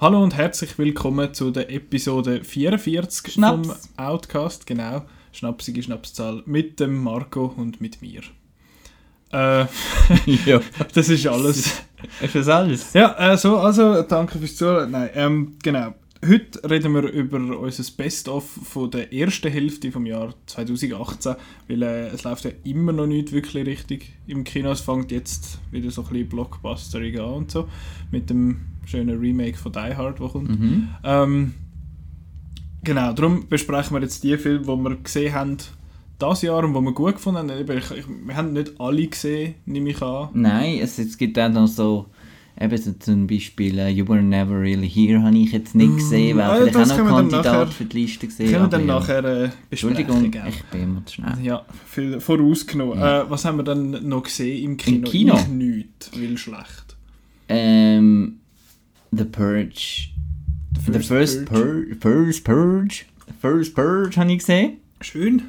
Hallo und herzlich willkommen zu der Episode 44 Schnaps. vom Outcast, genau. Schnapsige Schnapszahl mit dem Marco und mit mir. Äh, ja. das ist alles. Ist das alles? Ja, äh, so, also danke fürs Zuhören. Nein, ähm, genau. Heute reden wir über unser Best-of von der ersten Hälfte vom Jahr 2018, weil äh, es läuft ja immer noch nicht wirklich richtig im Kino. Es fängt jetzt wieder so ein bisschen blockbusterig an und so, mit dem schönen Remake von Die Hard, der kommt. Mhm. Ähm, genau, darum besprechen wir jetzt die Filme, die wir gesehen haben das Jahr und die wir gut gefunden haben. Ich, ich, wir haben nicht alle gesehen, nehme ich an. Nein, es, es gibt auch noch so, eben so zum Beispiel äh, You Were Never Really Here habe ich jetzt nicht gesehen, ah, wäre vielleicht auch noch Kandidat nachher- für die Liste gesehen. Können wir dann ja. nachher äh, besprechen. Entschuldigung, ich bin immer zu schnell. Ja, viel vorausgenommen. Ja. Äh, was haben wir dann noch gesehen im Kino? Kino? Ich nichts, weil schlecht. Ähm, The Purge. The First Purge. First Purge. First Purge habe ich gesehen. Schön.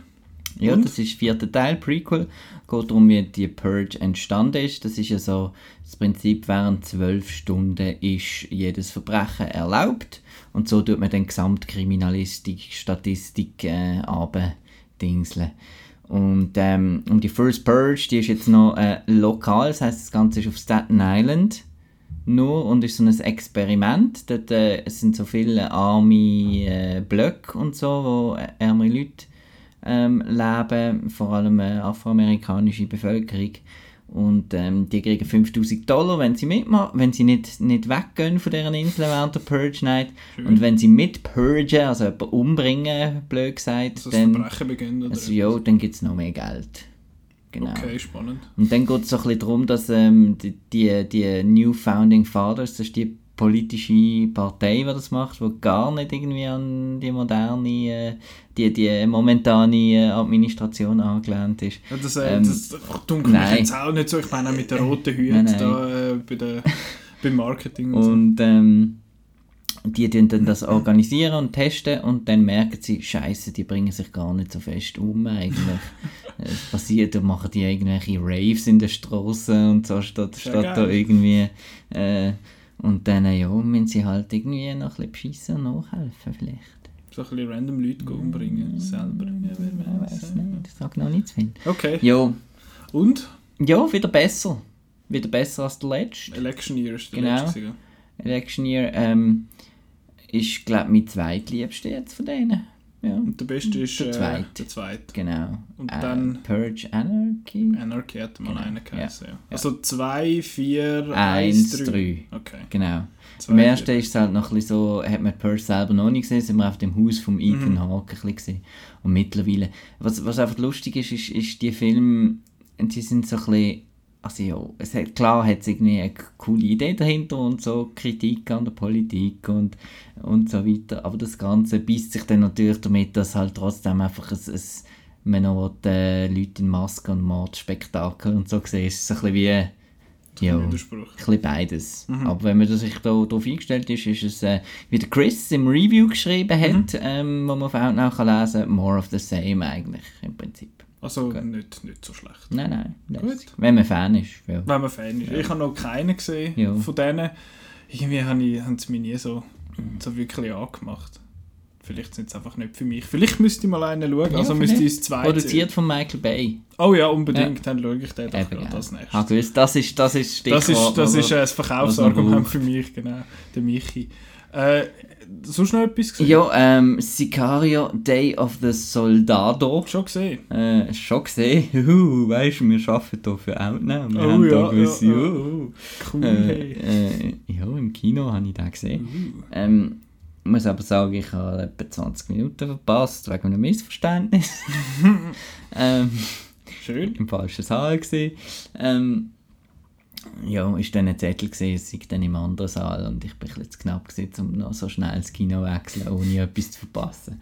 Ja, Und? das ist der vierte Teil, Prequel. Geht darum, wie die Purge entstanden ist. Das ist ja so, das Prinzip, während zwölf Stunden ist jedes Verbrechen erlaubt. Und so tut man dann Gesamtkriminalistik, Statistik äh, abdingseln. Und, ähm, und die First Purge, die ist jetzt noch äh, lokal, das heißt, das Ganze ist auf Staten Island nur und ist so ein Experiment. Dort äh, es sind so viele arme äh, Blöcke und so, wo ärmere Leute ähm, leben, vor allem äh, afroamerikanische Bevölkerung. Und ähm, die kriegen 5000 Dollar, wenn sie mitmachen, wenn sie nicht, nicht weggehen von deren Insel während der Purge Night. Und wenn sie mit purgen, also jemanden umbringen, blöd gesagt, das dann, Verbrechen beginnt. Oder also, ja, dann gibt es noch mehr Geld. Genau. Okay, spannend. Und dann geht es so ein bisschen darum, dass ähm, die, die, die New Founding Fathers, das ist die politische Partei, die das macht, die gar nicht irgendwie an die moderne, äh, die, die momentane äh, Administration angelehnt ist. Ja, das äh, Ähm, das dunkelt mich jetzt auch nicht so. Ich meine auch mit den roten Hüten Nein, nein. da äh, bei der, beim Marketing und, so. Und ähm, die dann das organisieren und testen und dann merken sie, Scheiße, die bringen sich gar nicht so fest um eigentlich. es passiert, da machen die irgendwelche Raves in den Straßen und so, statt, statt da geil. irgendwie... Äh, und dann, ja, müssen sie halt irgendwie noch ein bisschen beschissen und nachhelfen vielleicht. So ein bisschen random Leute umbringen. Selber. Ja, wer Ich weiß. weiß nicht, ich sage noch nichts finden. Okay. Ja, Und? ja, wieder besser. Wieder besser als der letzte. Election Year ist der Genau. letzte. gewesen. Election Year ähm, ist, glaube ich, mein zweitliebster jetzt von denen. Ja, Und der beste ist Der äh, zweite. der zweite. genau. Und Äh, dann Purge Anarchy? Anarchy hat mal Genau, einen geheißen. Ja. ja. Also 2, 4, 1, Eins, 3. drei. Okay. Genau. Zwei, Im ersten vier. ist es halt noch ein bisschen so, hat man Purge selber noch nicht gesehen, sind wir auf dem Haus vom Ethan Mhm. Hawke ein bisschen gesehen. Und mittlerweile, was, was einfach lustig ist, ist, ist die Filme, die sind so ein bisschen, also ja, es hat, klar hat es irgendwie eine coole Idee dahinter und so Kritik an der Politik und, und so weiter, aber das Ganze beißt sich dann natürlich damit, dass halt trotzdem einfach ein, ein man noch äh, Leute in Masken und Mordspektakel und so es ist so ein bisschen wie, ja, Widerspruch. ein bisschen beides. Mhm. Aber wenn man sich da darauf eingestellt ist, ist es, äh, wie der Chris im Review geschrieben hat, ähm, wo man auf Outnow kann lesen more of the same eigentlich, im Prinzip. Also Okay. nicht, nicht so schlecht. Nein, nein. Gut. Wenn man Fan ist, ja. Wenn man Fan ist. Ich habe noch keinen gesehen Ja. von denen. Irgendwie haben ich- haben sie mich nie so, so wirklich angemacht. Vielleicht sind sie einfach nicht für mich. Vielleicht müsste ich mal einen schauen. Ja, also müsste ich das zweite. Produziert von Michael Bay. Oh ja, unbedingt. Dann schaue ich den doch Eben, gerade ja. als nächstes. Ah, gewusst, das ist das ist Das ist, Stichwort, das ist das Verkaufsargument für mich, genau. Der Michi. Äh, sonst noch etwas gesehen? Ja, ähm, Sicario Day of the Soldado. Schon gesehen. Äh, schon gesehen. Huhu, weißt du, wir arbeiten hier für Outnow. Wir Oh haben ja, gewisse, ja. juhu. Cool. Äh, hey. äh, ja, im Kino habe ich den gesehen. Uh. Ähm, ich muss aber sagen, ich habe etwa 20 Minuten verpasst, wegen einem Missverständnis. ähm, Schön. Im falschen Saal gewesen. Ähm, ja, ist dann ein Zettel gesehen, es sei dann im anderen Saal und ich bin ein bisschen zu knapp gewesen, um noch so schnell ins Kino wechseln, ohne etwas zu verpassen.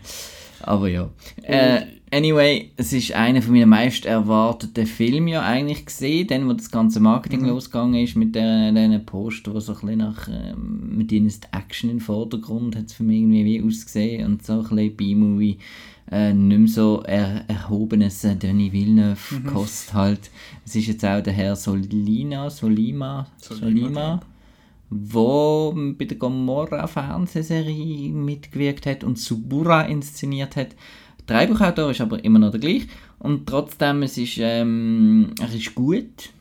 Aber ja. Äh, anyway, es ist einer von meinen meist erwarteten Filmen ja eigentlich gesehen, dann wo das ganze Marketing losgegangen ist mit der, diesen Poster, wo so ein bisschen nach ähm, mit ihnen ist Action im Vordergrund hat es für mich irgendwie wie ausgesehen und so ein bisschen B-Movie äh, nicht mehr so er, erhobenes äh, Denis Villeneuve kost halt. Es ist jetzt auch der Herr Solina, Solima, Solima, Solima, wo bei der Gomorra-Fernsehserie mitgewirkt hat und Subura inszeniert hat. Der Drehbuchautor ist aber immer noch der gleiche und trotzdem es ist ähm, er ist gut,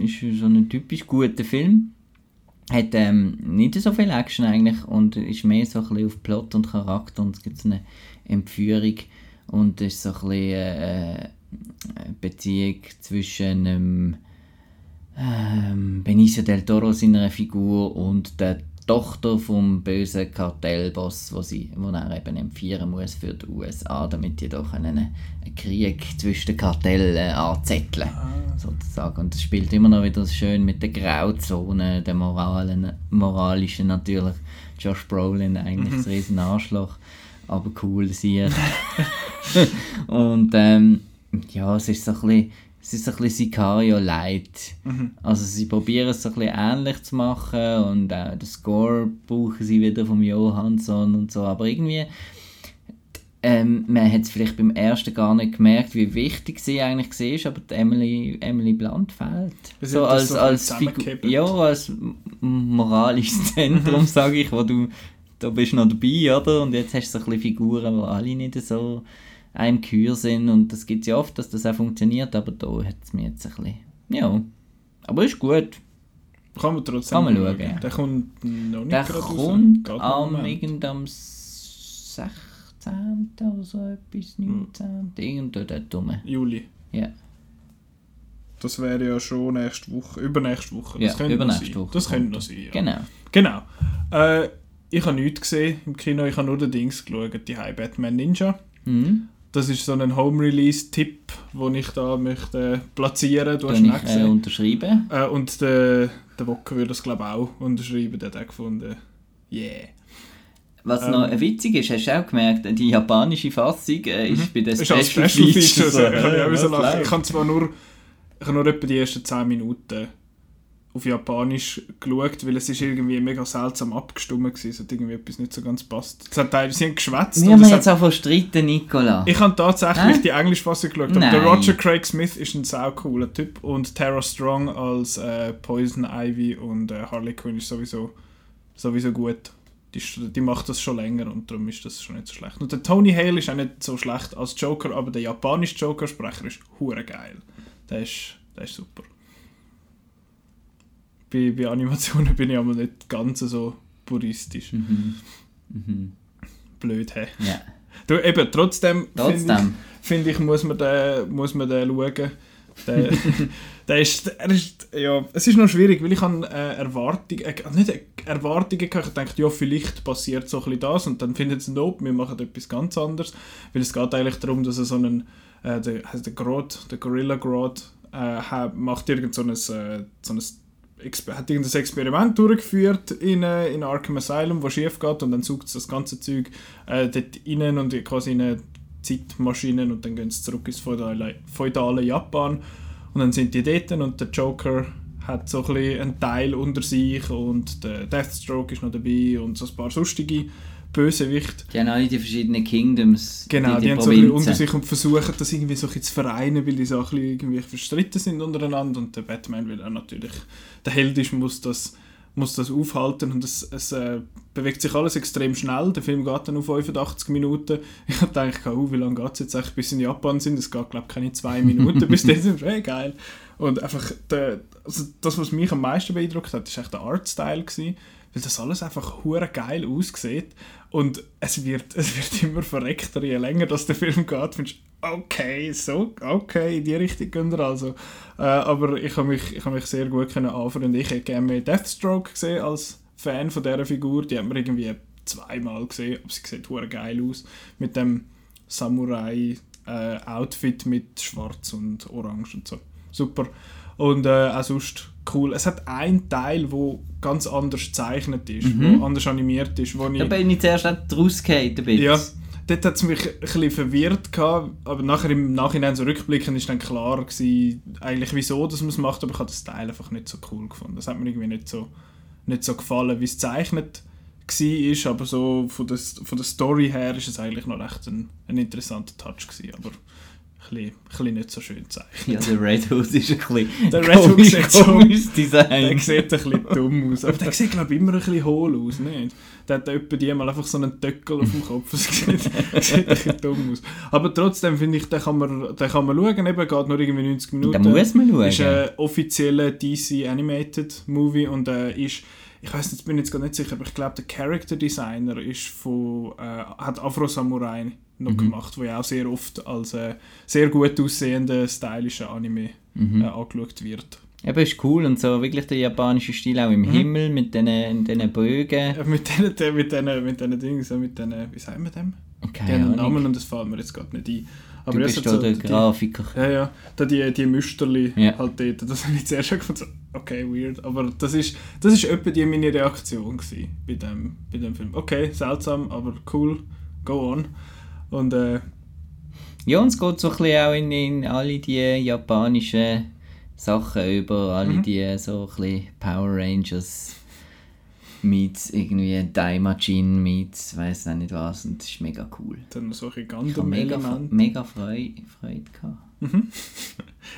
ist so ein typisch guter Film. Hat ähm, nicht so viel Action eigentlich und ist mehr so ein bisschen auf Plot und Charakter und es gibt so eine Entführung und es ist so ein bisschen äh, eine Beziehung zwischen ähm, ähm, Benicio del Toro seiner Figur und der Tochter vom bösen Kartellboss, wo sie, wo er eben empfieren muss für die USA, damit die doch einen, einen Krieg zwischen den Kartellen anzetteln, Ah. sozusagen. Und es spielt immer noch wieder schön mit der Grauzone, der moralen, moralischen natürlich. Josh Brolin eigentlich ein riesen Arschloch, aber cool sie. Und ähm, ja, es ist so ein bisschen, es ist so ein bisschen Sicario Light. Also sie probieren es so ein bisschen ähnlich zu machen und auch den Score brauchen sie wieder vom Johansson und so, aber irgendwie ähm, man hat es vielleicht beim ersten gar nicht gemerkt, wie wichtig sie eigentlich war, aber die Emily, Emily Blunt fehlt. So als, so als, bisschen Figu zusammengekippelt. ja, als moralisches Zentrum, sage ich, wo du da bist noch dabei, oder? Und jetzt hast du so ein bisschen Figuren, die alle nicht so einem Kür sind und das gibt es ja oft, dass das auch funktioniert, aber da hat es mir jetzt ein bisschen, ja, aber ist gut. Kann man trotzdem Kann man schauen. schauen. Der kommt noch nicht Der raus. kommt noch am irgend am 16. oder so etwas, 19. Irgendwo dort rum. Juli. Ja. Das wäre ja schon nächste Woche, übernächste Woche. Ja, Das könnte noch übernächste sein. Woche Das könnte noch sein, ja. Genau. Genau. Äh, ich habe nichts gesehen im Kino, ich habe nur den Dings geschaut, die High Batman Ninja. Mhm. Das ist so ein Home-Release-Tipp, den ich da möchte platzieren. Du hast Kann auch ich äh, unterschreiben. Äh, und der, der Wocker würde das glaube ich auch unterschreiben, der hat auch gefunden. Yeah. Was Ähm. noch witzig ist, hast du auch gemerkt, die japanische Fassung äh, ist bei den Mhm. Ist als Special, Special Features. Feature. so. Ja, ja, so läuft. ich habe zwar nur, ich habe nur etwa die ersten 10 Minuten auf Japanisch geschaut, weil es ist irgendwie mega seltsam abgestimmt war. Es hat irgendwie etwas nicht so ganz passt. Es hat teilweise, geschwätzt. Wir haben es jetzt hat, auch verstritten, Nicola. ich habe tatsächlich Hä? die englische Fassung geschaut, aber Nein. der Roger Craig Smith ist ein sau cooler Typ und Tara Strong als äh, Poison Ivy und äh, Harley Quinn ist sowieso, sowieso gut. Die, die macht das schon länger und darum ist das schon nicht so schlecht. Und der Tony Hale ist auch nicht so schlecht als Joker, aber der japanische Joker-Sprecher ist hure geil. Der ist, der ist super. Bei, bei Animationen bin ich aber nicht ganz so puristisch. Mhm. Mhm. Blöd, hä? Ja. Du, eben, trotzdem, finde ich, Trotzdem. finde ich, muss man den, muss man den schauen. Der, der ist, er ist, ja, es ist noch schwierig, weil ich habe äh, Erwartungen, äh, nicht Erwartungen gehabt. Ich dachte, ja, vielleicht passiert so ein das und dann findet es nope, wir machen etwas ganz anderes. Weil es geht eigentlich darum, dass er so einen, äh, der, heißt der Grodd, der Gorilla Grodd, äh, macht irgend so ein, äh, so ein Hat irgendein Experiment durchgeführt in, äh, in Arkham Asylum, wo schief geht und dann sucht es das ganze Zeug äh, dort rein und quasi in eine Zeitmaschinen und dann gehen sie zurück ins feudale, feudale Japan. Und dann sind die dort und der Joker hat so ein einen Teil unter sich und der Deathstroke ist noch dabei und so ein paar sonstige Bösewichte. Die haben alle die verschiedenen Kingdoms, Genau, die, die, die haben so ein unter sich und versuchen das irgendwie so ein bisschen zu vereinen, weil die so ein irgendwie verstritten sind untereinander und der Batman, weil er natürlich der Held ist, muss das, muss das aufhalten und es, es äh, bewegt sich alles extrem schnell. Der Film geht dann auf 85 Minuten. Ich habe gedacht, oh, wie lange geht es jetzt eigentlich, bis in Japan sind? Es geht, glaube ich, keine zwei Minuten, bis dann sind hey, geil. Und einfach, der, also das, was mich am meisten beeindruckt hat, ist echt der Artstyle gewesen, weil das alles einfach hure geil aussieht und es wird, es wird immer verreckter, je länger das der Film geht, findest okay, so, okay, in die Richtung gehen wir also. Äh, aber ich habe mich, ich hab mich sehr gut können anfreunden. Ich hätte gerne mehr Deathstroke gesehen als Fan von dieser Figur. Die hat man irgendwie zweimal gesehen, aber sie sieht hure geil aus. Mit dem Samurai-Outfit mit schwarz und orange und so. Super. Und äh, auch sonst cool. Es hat einen Teil, wo ganz anders gezeichnet ist, Mhm. wo anders animiert ist, wo ich... Da bin ich zuerst auch bisschen. Ja, dort hat es mich ein bisschen verwirrt gehabt, aber nachher im Nachhinein so rückblickend ist dann klar gewesen, eigentlich wieso dass man es macht, aber ich habe das Teil einfach nicht so cool gefunden. Das hat mir irgendwie nicht so, nicht so gefallen, wie es gezeichnet war, aber so von der, von der Story her ist es eigentlich noch recht ein, ein interessanter Touch gewesen, aber bisschen, ein bisschen nicht so schön zeichnet. Ja, der Red Hood ist ein bisschen Der Red Hood sieht so- komisch Der Design. sieht ein bisschen dumm aus. Aber der sieht, glaube ich, immer ein bisschen hohl aus, nicht? Der hat etwa die mal einfach so einen Töckel auf dem Kopf. Das sieht, sieht ein bisschen dumm aus. Aber trotzdem finde ich, den kann, man, den kann man schauen. Eben, geht nur irgendwie 90 Minuten. Da muss man schauen. Ist ein offizieller DC Animated Movie und äh, ist, ich weiß nicht, bin jetzt gar nicht sicher, aber ich glaube, der Character Designer ist von, äh, hat Afro Samurai noch gemacht, wo ja auch sehr oft als äh, sehr gut aussehender, stylischer Anime äh, angeschaut wird. Eben, ist cool und so wirklich der japanische Stil auch Mhm. im Himmel mit diesen diesen Bögen. Äh, mit diesen mit denen, mit denen Dingen, so mit denen, wie sagen wir dem? Die Keine haben Ahnung. Namen und das fällt mir jetzt gerade nicht ein. Aber Du ja, bist so der die- Grafiker. Ja, ja, da die, die Müsterli Ja. halt dort, das habe ich zuerst schon gefunden, okay, weird, aber das ist, das ist etwa die meine Reaktion gewesen bei dem, bei dem Film. Okay, seltsam, aber cool, go on. Und äh, Ja, und es geht so ein bisschen auch in, in alle die japanischen Sachen über, alle Mhm. die so ein bisschen Power Rangers meets irgendwie Daimajin meets weiß auch nicht was und das ist mega cool. dann solche Ich habe mega, mega Freude, Freude gehabt.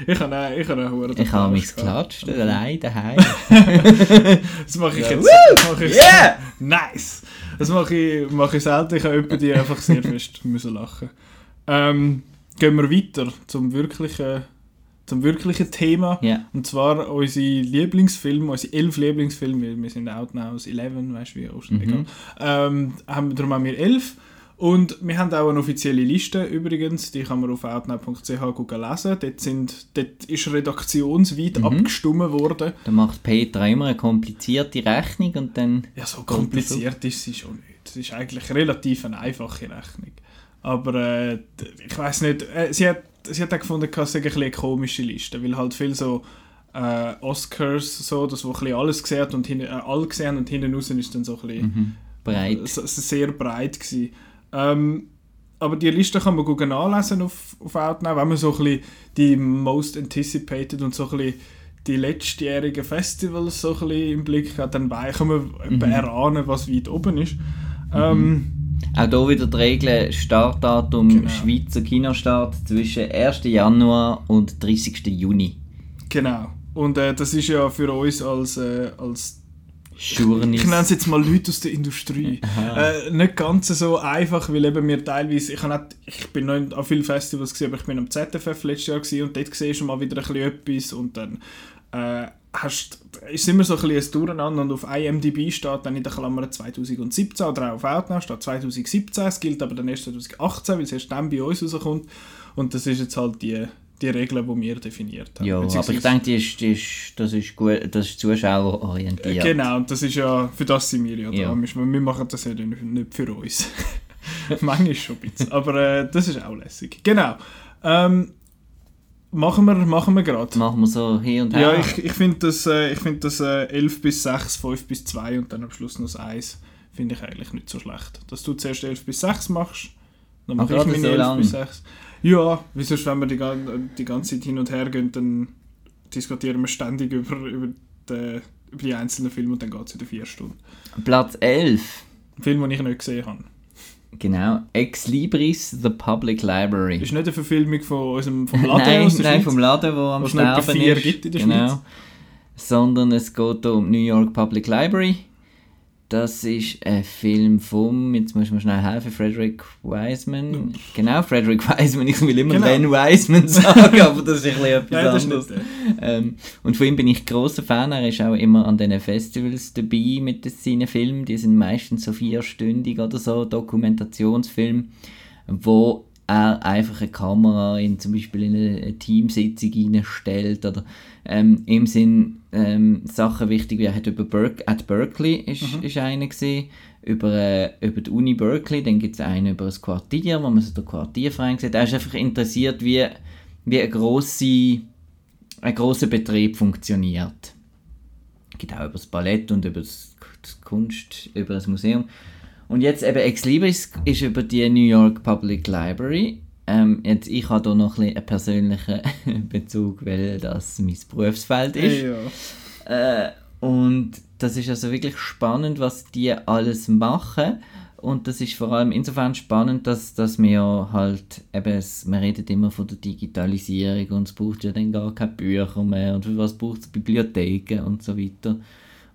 Ich habe auch, ich habe auch Ich habe mich geklatscht, allein daheim. Das mache ich jetzt. das mache ich Yeah! Nice! Das mache ich, mache ich selten. Ich habe jemanden, die einfach sehr fest müssen lachen ähm, Gehen wir weiter zum wirklichen, zum wirklichen Thema. Ja. Und zwar unsere Lieblingsfilme, unsere elf Lieblingsfilme, wir sind out now aus 11, weißt du, wie Ocean, Mhm. egal. Ähm, haben, darum haben wir elf. Und wir haben auch eine offizielle Liste übrigens, die kann man auf outnow.ch lesen. Dort, sind, dort ist redaktionsweit Mhm. abgestimmt worden. Da macht Peter immer eine komplizierte Rechnung und dann Ja, so kompliziert ist sie schon nicht. Es ist eigentlich relativ eine einfache Rechnung. Aber äh, ich weiß nicht, äh, sie, hat, sie hat auch gefunden, es ein bisschen eine komische Liste, weil halt viel so äh, Oscars, so, das wo ein alles gesehen und hinten, äh, alle gesehen und hinten raus ist dann so ein bisschen mhm, breit. sehr breit gewesen. Ähm, aber die Liste kann man gut nachlesen auf, auf Outnow, wenn man so ein bisschen die most anticipated und so ein bisschen die letztjährigen Festivals so ein bisschen im Blick hat, dann kann man etwa erahnen, was weit oben ist. Ähm, Auch hier wieder die Regel, Startdatum Genau. Schweizer Kinostart zwischen 1. Januar und 30. Juni. genau. Und äh, das ist ja für uns als, äh, als Journeys. ich nenne es jetzt mal Leute aus der Industrie. Äh, nicht ganz so einfach, weil eben wir teilweise, ich, habe nicht, ich bin noch an vielen Festivals gesehen, aber ich bin am ZFF letztes Jahr gewesen, und dort siehst du mal wieder ein bisschen etwas und dann äh, hast, ist immer so ein bisschen ein Durcheinander und auf IMDb steht dann in der Klammer 2017 oder auch auf Outnow steht 2017, es gilt aber dann erst 2018, weil es erst dann bei uns rauskommt und das ist jetzt halt die, die Regel, die wir definiert haben. Ja, aber ich denke, die ist, die ist, das ist gut, das ist zuschauerorientiert. Genau, und das ist ja, für das sind wir ja da. Ja. Wir wir machen das ja nicht für uns. Manchmal schon ein bisschen, aber äh, das ist auch lässig. Genau. Ähm, machen wir, machen wir gerade. Machen wir so hier und her. Ja, ich, ich finde das, äh, ich find das äh, 11 bis 6, 5 bis 2 und dann am Schluss noch das 1 finde ich eigentlich nicht so schlecht. Dass du zuerst 11 bis 6 machst, dann Ach, mache ich gerade meine so 11 lang? bis 6. Ja, wie sonst, wenn wir die, die ganze Zeit hin und her gehen, dann diskutieren wir ständig über, über, die, über die einzelnen Filme und dann geht es wieder 4 Stunden. Platz 11. Ein Film, den ich nicht gesehen habe. Genau. Ex Libris, The Public Library. Ist nicht eine Verfilmung von unserem vom Laden nein, aus der nein, Schweiz? vom Laden, wo am Sterben vier ist. gibt in der genau. Schweiz. Sondern es geht um New York Public Library. Das ist ein Film vom, jetzt muss man schnell helfen, Frederick Wiseman. Genau, Frederick Wiseman. Ich will immer Genau. Len Wiseman sagen, aber das ist ein bisschen etwas Nein, anderes. Ähm, und von ihm bin ich grosser Fan. Er ist auch immer an diesen Festivals dabei mit seinen Filmen. Die sind meistens so vierstündig oder so, Dokumentationsfilme, wo er einfach eine Kamera in zum Beispiel in eine Teamsitzung reinstellt oder ähm, im Sinn ähm, Sachen wichtig, wie er hat über Berk at Berkeley ist, ist einer gesehen, über, äh, über die Uni Berkeley, dann gibt es einen über das Quartier, wo man so den Quartierverein sieht. Er ist einfach interessiert, wie, wie eine grosse ein großer Betrieb funktioniert. Genau, über das Ballett und über das Kunst, über das Museum. Und jetzt eben Ex Libris ist über die New York Public Library. Ähm, jetzt, ich habe da noch ein einen persönlichen Bezug, weil das mein Berufsfeld ist. Ja. Äh, Und das ist also wirklich spannend, was die alles machen. Und das ist vor allem insofern spannend, dass, dass wir halt eben, es, wir reden immer von der Digitalisierung und es braucht ja dann gar keine Bücher mehr und für was braucht es Bibliotheken und so weiter.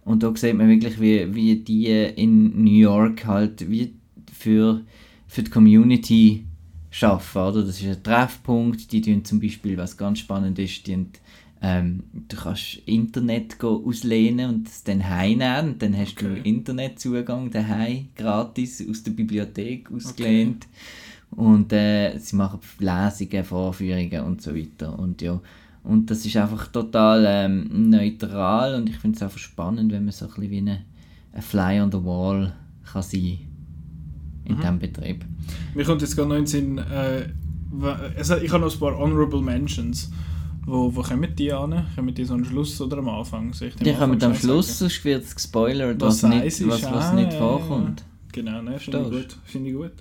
Und da sieht man wirklich, wie, wie die in New York halt wie für, für die Community schaffen, oder? Das ist ein Treffpunkt, die tun zum Beispiel, was ganz spannend ist, die ähm, du kannst Internet auslehnen und es dann heimnehmen und dann hast okay. du Internetzugang daheim gratis aus der Bibliothek ausgelehnt okay. und äh, sie machen Lesungen, Vorführungen und so weiter und ja und das ist einfach total ähm, neutral und ich finde es einfach spannend, wenn man so ein bisschen wie eine, ein Fly on the Wall kann sein in mhm. diesem Betrieb. Mir kommt jetzt gerade noch in den Sinn, äh, also ich habe noch ein paar Honorable Mentions. Wo, wo kommen die an? Kommen die so am Schluss oder am Anfang? Soll die kommen am Schluss, sonst wird es gespoilert, was, was, nicht, was, was ah, nicht vorkommt. Genau, ne, finde ich gut. Find ich gut.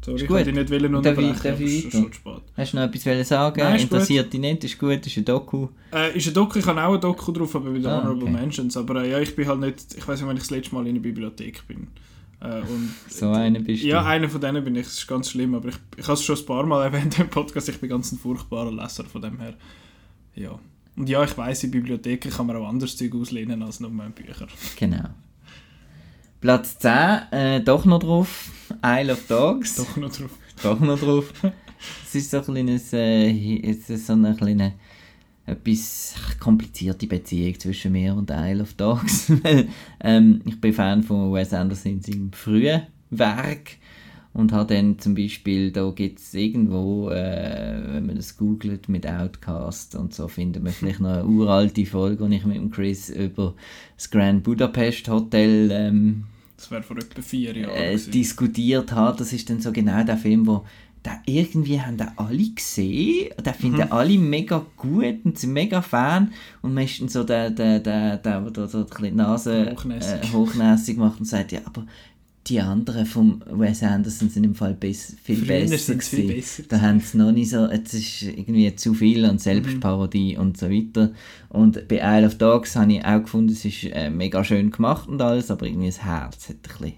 Sorry, ich wollte dich nicht unterbrechen, darf ich, darf ich schon spät. Hast du noch etwas sagen? Nein, Interessiert dich nicht? Ist gut, ist ein Doku? Äh, ist ein Doku, ich habe auch ein Doku drauf, aber mit ah, Honorable okay. Mentions. Aber äh, ja, ich bin halt nicht, ich weiß nicht, wann ich das letzte Mal in der Bibliothek bin. Äh, und, so einer bist du? Ja, einer von denen bin ich, das ist ganz schlimm, aber ich, ich habe es schon ein paar Mal erwähnt im Podcast, ich bin ganz ein furchtbarer Leser von dem her. Ja. Und ja, ich weiß, in Bibliotheken kann man auch anderes Zeug auslehnen als nur Bücher. Genau. Platz 10, äh, doch noch drauf, Isle of Dogs. Doch noch drauf. doch noch drauf. Es ist so ein kleines, äh, es ist so eine kleine, etwas komplizierte Beziehung zwischen mir und Isle of Dogs. ähm, ich bin Fan von Wes Anderson in seinem frühen Werk und habe dann zum Beispiel, da gibt es irgendwo, äh, wenn man das googelt mit Outcast und so, findet man vielleicht noch eine uralte Folge, wo ich mit dem Chris über das Grand Budapest Hotel ähm, das wäre vor etwa vier Jahren äh, diskutiert habe. Das ist dann so genau der Film, wo der irgendwie haben den alle gesehen, den finden mhm. alle mega gut und sind mega Fan und man ist dann so der, der, der, der, der, der, der die Nase. Äh, hochnäsig macht und sagt, ja, aber die anderen von Wes Anderson sind im Fall bess viel besser viel besser Da haben sie noch nicht so, es ist irgendwie zu viel an Selbstparodie mhm. und so weiter. Und bei Isle of Dogs habe ich auch gefunden, es ist äh, mega schön gemacht und alles, aber irgendwie das Herz hat ein bisschen,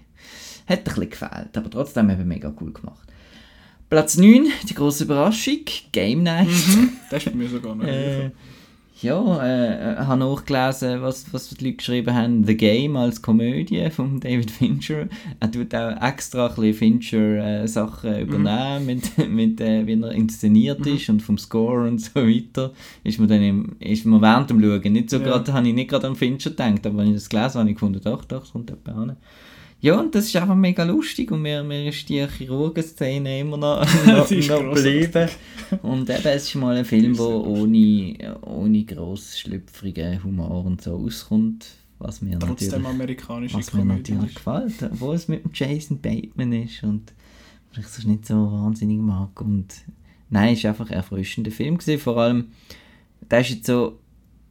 hat ein bisschen gefehlt. Aber trotzdem eben mega cool gemacht. Platz 9, die große Überraschung, Game Night. Mhm, das ist bei mir sogar noch äh, ja, äh, habe nachgelesen, was, was die Leute geschrieben haben. The Game als Komödie von David Fincher. Er tut auch extra ein bisschen Fincher-Sachen äh, übernehmen, mhm. mit, mit äh, wie er inszeniert mhm. ist und vom Score und so weiter. Ist mir dann im, ist mir während dem Schauen nicht so ja. gerade, habe ich nicht gerade an Fincher gedacht, aber wenn ich das gelesen habe, habe ich gefunden, doch, doch, kommt jemand an. Ja, und das ist einfach mega lustig und mir, mir ist die Chirurgenszene immer noch, noch, noch geblieben. Und eben, es ist mal ein Film, der ohne, ohne gross schlüpfrigen Humor und so auskommt. Was mir Trotzdem amerikanische was mir natürlich gefällt, obwohl es mit Jason Bateman ist und ich es nicht so wahnsinnig mag. Und nein, es war einfach ein erfrischender Film. Gewesen. Vor allem, da ist jetzt so,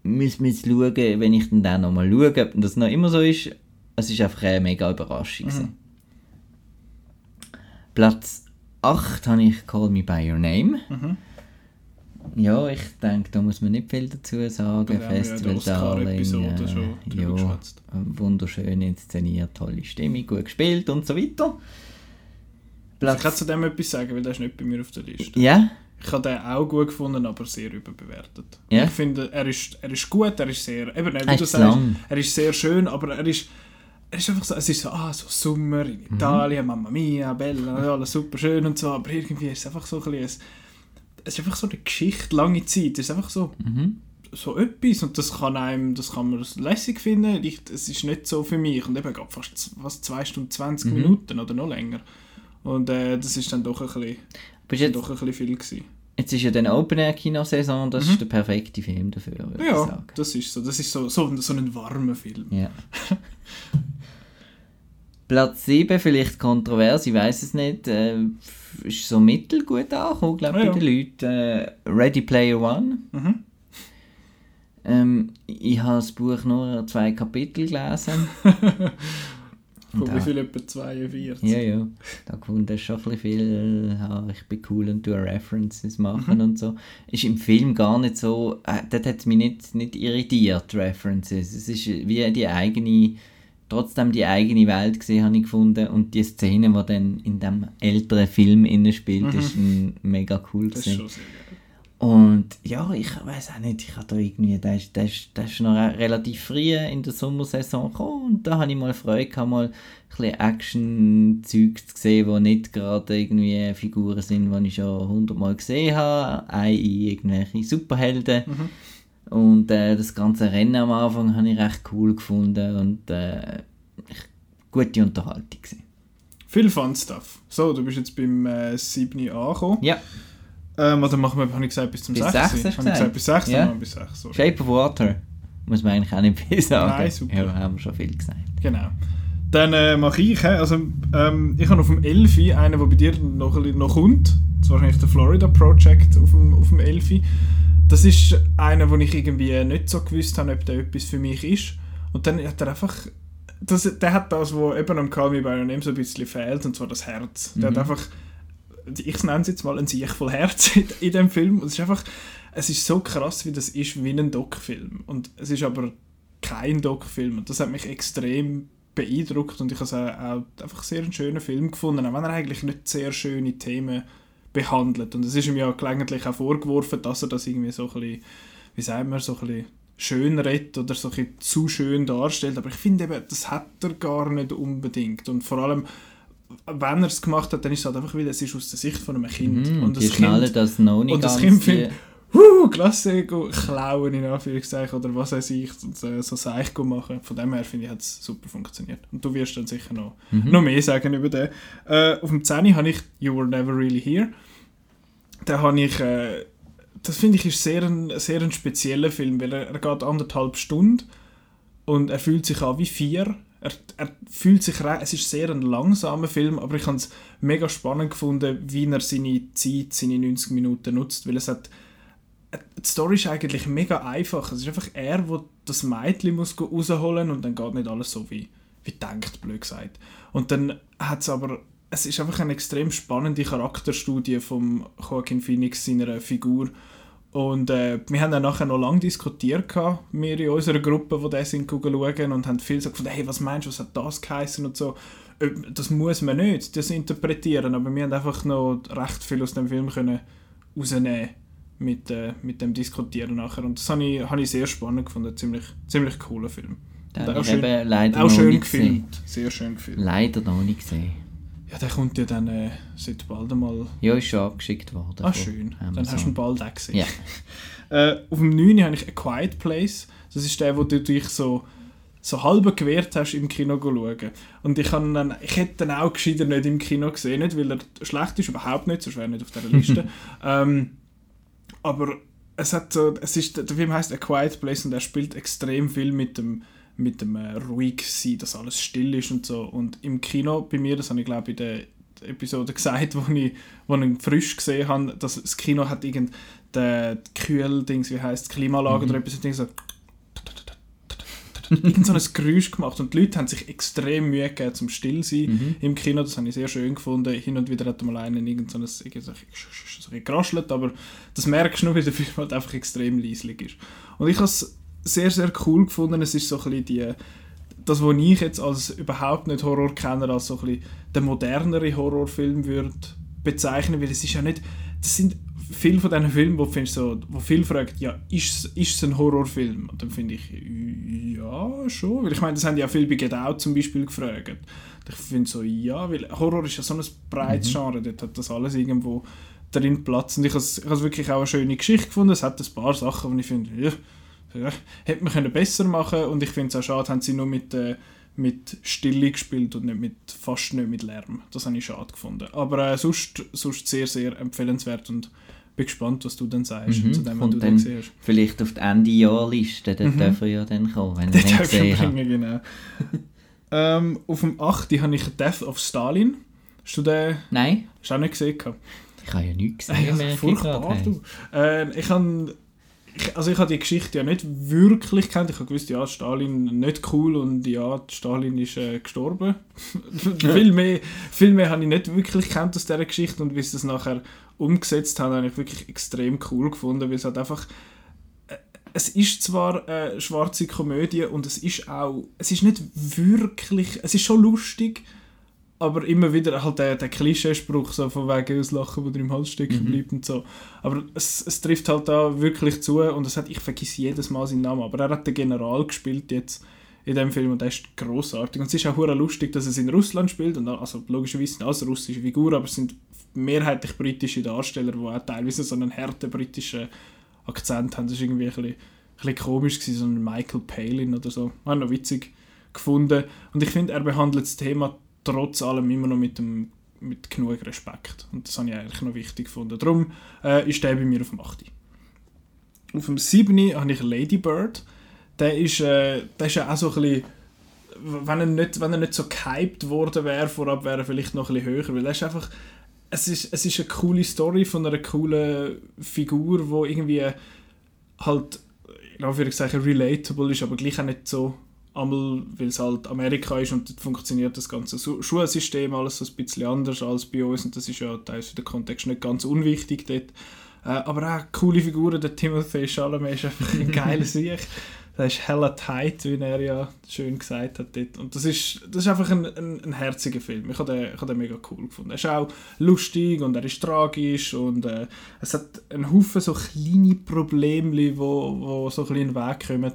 müssen wir jetzt schauen, wenn ich dann, dann nochmal schaue, ob das noch immer so ist, es ist einfach eine mega Überraschung. Mhm. Platz 8 habe ich Call Me By Your Name. Mhm. Ja, ich denke, da muss man nicht viel dazu sagen. Festival Darling, äh, ja, wunderschön inszeniert, tolle Stimmung, gut gespielt und so weiter. Platz ich kann zu dem etwas sagen, weil der ist nicht bei mir auf der Liste. Ja? Ich habe den auch gut gefunden, aber sehr überbewertet. Ja? Ich finde, er ist, er ist gut, er ist sehr, eben, wie du sagst, er ist sehr schön, aber er ist es ist einfach so, es ist so, ah, so Sommer in mhm. Italien, mhm. Mamma Mia, Bella, alles super schön und so, aber irgendwie ist es einfach so ein bisschen, es ist einfach so eine Geschichte, lange Zeit, es ist einfach so, mhm. so etwas und das kann einem, das kann man lässig finden, ich, es ist nicht so für mich und eben gerade fast was, 2 Stunden 20 mhm. Minuten oder noch länger und äh, das ist dann doch ein bisschen, jetzt, doch ein bisschen viel gewesen. Jetzt ist ja dann Open Air Kinosaison, das mhm. ist der perfekte Film dafür, würde ja, ich sagen. das ist so, das ist so, so, so ein warmer Film. Ja. Platz 7, vielleicht kontrovers, ich weiß es nicht, äh, ist so mittelgut angekommen, glaube ich, ja, bei den Leuten. Äh, Ready Player One. Mhm. Ähm, ich habe das Buch nur zwei Kapitel gelesen. Von wie viel? Etwa 42? Ja, ja. Da gefunden, das ist schon ein bisschen viel, ja, ich bin cool und tue References machen Mhm. und so. Ist im Film gar nicht so, äh, dort hat es mich nicht, nicht irritiert, References. Es ist wie die eigene, trotzdem die eigene Welt gesehen, habe ich gefunden. Und die Szene, die dann in dem älteren Film innen spielt, ist ein mega cool Mhm. Das ist gewesen. schon sehr. Und ja, ich weiß auch nicht, ich habe da irgendwie, der ist, der ist, der ist noch re- relativ früh in der Sommersaison gekommen und da habe ich mal Freude gehabt, mal ein bisschen Action-Zeug zu sehen, wo nicht gerade irgendwie Figuren sind, die ich schon hundertmal gesehen habe, i.e. irgendwelche Superhelden. Und äh, das ganze Rennen am Anfang habe ich recht cool gefunden und äh, gute Unterhaltung gewesen. Viel Fun Stuff. So, du bist jetzt beim äh, 7 angekommen. Ja, Ähm, oder machen wir, habe ich gesagt, bis zum Bis 6. sechs hast du Habe ich gesagt? bis 6. Ja. Bis 6. So. Shape of Water muss man eigentlich auch nicht viel sagen. Nein, super. Ja, haben wir schon viel gesagt. Genau. Dann äh, mache ich, also ähm, ich habe auf dem 11 einen, der bei dir noch, noch kommt. Das ist wahrscheinlich der Florida Project auf dem, auf dem 11. Das ist einer, wo ich irgendwie nicht so gewusst habe, ob der etwas für mich ist. Und dann hat er einfach, das, der hat das, was eben am Call Me By Your Name so ein bisschen fehlt, und zwar das Herz. Der hat einfach, ich nenne es jetzt mal ein Sieg voll Herz in, in dem Film. Und es ist einfach, es ist so krass, wie das ist, wie ein Doc-Film. Und es ist aber kein Doc-Film. Und das hat mich extrem beeindruckt und ich habe es auch, auch einfach sehr einen schönen Film gefunden, auch wenn er eigentlich nicht sehr schöne Themen behandelt. Und es ist ihm ja gelegentlich auch vorgeworfen, dass er das irgendwie so ein bisschen, wie sagt man, so ein bisschen schön redet oder so ein bisschen zu schön darstellt. Aber ich finde eben, das hat er gar nicht unbedingt. Und vor allem, wenn er es gemacht hat, dann ist es halt einfach, weil es ist aus der Sicht von einem Kind. Mhm, und das schnallen Kind, das noch nicht und das. Kind findet, Huh, klasse, klauen in Anführungszeichen oder was weiß ich, und, äh, so Seich machen. Von dem her finde ich, hat es super funktioniert. Und du wirst dann sicher noch, Mhm. noch mehr sagen über den. Äh, auf dem 10 habe ich You Were Never Really Here. Da habe ich, äh, das finde ich ist sehr ein, sehr ein spezieller Film, weil er, er geht anderthalb Stunden und er fühlt sich an wie vier. Er, er fühlt sich es ist sehr ein langsamer Film, aber ich habe es mega spannend gefunden, wie er seine Zeit, seine 90 Minuten nutzt, weil es hat die Story ist eigentlich mega einfach. Es ist einfach er, der das Mädchen muss rausholen und dann geht nicht alles so wie, wie denkt, blöd gesagt. Und dann hat es aber, es ist einfach eine extrem spannende Charakterstudie von Joaquin Phoenix, seiner Figur. Und äh, wir haben dann nachher noch lange diskutiert, gehabt, wir in unserer Gruppe, die das sind schauen und haben viel gefunden, hey, was meinst du, was hat das geheißen und so. Äh, Das muss man nicht, das interpretieren, aber wir haben einfach noch recht viel aus dem Film können rausnehmen mit, äh, mit dem Diskutieren nachher. Und das habe ich, habe ich sehr spannend gefunden, ziemlich, ziemlich cooler Film. Den auch schön, leider auch noch schön nicht gesehen. gefilmt, sehr schön gefilmt. Leider noch nicht gesehen. Ja, der kommt ja dann äh, seit bald einmal... Ja, ist schon abgeschickt worden. Ah, schön. Dann Amazon. hast du ihn bald auch gesehen. Ja. Äh, auf dem 9. habe ich A Quiet Place. Das ist der, wo du dich so, so halb gewehrt hast, im Kino zu schauen. Und ich, dann, ich hätte dann auch gescheiter nicht im Kino gesehen, nicht weil er schlecht ist, überhaupt nicht, sonst wäre er nicht auf dieser Liste. ähm, aber es hat so, es ist, der Film heißt A Quiet Place und er spielt extrem viel mit dem mit dem äh, ruhig sein, dass alles still ist und so. Und im Kino bei mir, das habe ich glaube in der Episode gesagt, wo ich, wo ich frisch gesehen habe, dass das Kino hat irgend der Kühl-Dings, wie heißt Klimaanlage oder etwas, so irgend so ein Geräusch gemacht und die Leute haben sich extrem Mühe gegeben zum still sein im Kino, das habe ich sehr schön gefunden. Hin und wieder hat mal einen irgend so ein, so ein, geraschelt, aber das merkst du nur, weil der Film halt einfach extrem leislich ist. Und ich habe es sehr, sehr cool gefunden. Es ist so ein bisschen die, das, was ich jetzt als überhaupt nicht Horrorkenner als so ein bisschen den modernere Horrorfilm würde bezeichnen, weil es ist ja nicht, das sind viele von diesen Filmen, wo findest, so, wo viele fragen, ja, ist, ist es ein Horrorfilm? Und dann finde ich, ja, schon. Weil ich meine, das haben ja viele bei Get Out zum Beispiel gefragt. Ich finde so, ja, weil Horror ist ja so ein breites Genre, dort hat das alles irgendwo drin Platz. Und ich habe es ich habe es wirklich auch eine schöne Geschichte gefunden. Es hat ein paar Sachen, wo ich finde, ja, ja, hätte man können besser machen und ich finde es auch schade, haben sie nur mit, äh, mit Stille gespielt und nicht mit, fast nicht mit Lärm. Das habe ich schade gefunden. Aber äh, sonst, sonst sehr, sehr empfehlenswert und bin gespannt, was du dann sagst Mhm, zu dem, was du dann hast. Vielleicht auf die Ende-Jahr-Liste, dort Mhm. dürfen wir ja dann kommen, wenn ich ich gesehen bringen, genau. ähm, auf dem 8. habe ich Death of Stalin. Hast du den Nein, hast du auch nicht gesehen? ich habe ja nichts Ja, gesehen. ich furchtbar, gerade, hey. du. Äh, ich habe also ich habe die Geschichte ja nicht wirklich kennt. Ich habe gewusst, ja, Stalin nicht cool und ja, Stalin ist äh, gestorben. viel, mehr, viel mehr habe ich nicht wirklich kennt aus dieser Geschichte und wie sie das nachher umgesetzt haben, habe ich wirklich extrem cool gefunden, weil es halt einfach äh, es ist zwar eine schwarze Komödie und es ist auch, es ist nicht wirklich, es ist schon lustig, aber immer wieder halt der, der Klischeespruch so von wegen das Lachen, wo dir im Hals stecken mhm. bleibt und so. Aber es, es trifft halt da wirklich zu und es hat, ich vergesse jedes Mal seinen Namen, aber er hat den General gespielt jetzt in dem Film und der ist großartig und es ist auch lustig, dass es in Russland spielt und also logischerweise als russische Figur, aber es sind mehrheitlich britische Darsteller, die auch teilweise so einen harten britischen Akzent haben. Das ist irgendwie ein bisschen, ein bisschen komisch gewesen, so ein Michael Palin oder so. Habe noch witzig gefunden und ich finde, er behandelt das Thema trotz allem immer noch mit, dem, mit genug Respekt. Und das habe ich eigentlich noch wichtig gefunden. Darum äh, ist der bei mir auf dem 8. Auf dem 7. habe ich Lady Bird. Der ist, äh, der ist ja auch so ein bisschen wenn er nicht, wenn er nicht so gehypt worden wäre, vorab wäre er vielleicht noch ein bisschen höher, weil er ist einfach, es ist, es ist eine coole Story von einer coolen Figur, die irgendwie halt, in Anführungszeichen, relatable ist, aber gleich auch nicht so einmal, weil es halt Amerika ist und dort funktioniert das ganze Schulsystem alles so ein bisschen anders als bei uns und das ist ja teils für den Kontext nicht ganz unwichtig dort. Äh, aber auch coole Figuren, der Timothy Chalamet ist einfach ein geiler Sieg. Der ist hella tight, wie er ja schön gesagt hat dort. Und das ist, das ist einfach ein, ein, ein herziger Film. Ich habe den, ich hab den mega cool gefunden. Er ist auch lustig und er ist tragisch und äh, es hat einen Haufen so kleine Probleme, die wo, wo so ein bisschen in den Weg kommen.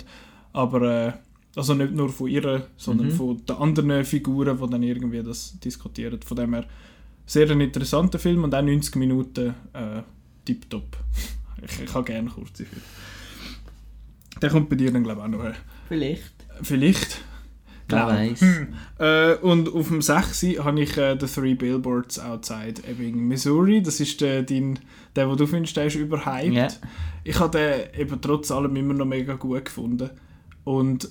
Aber äh, also nicht nur von ihr, sondern mhm. von den anderen Figuren, die dann irgendwie das diskutieren. Von dem her sehr ein interessanter Film und auch 90 Minuten äh, tipptopp. ich, ich habe gerne kurze Filme. Der kommt bei dir dann glaube ich auch noch. Vielleicht. Vielleicht. Weiß. Hm. Äh, und auf dem 6. habe ich äh, The Three Billboards Outside Ebbing, Missouri. Das ist der, dein, der, den du findest, der ist überhyped. Yeah. Ich habe den eben trotz allem immer noch mega gut gefunden. Und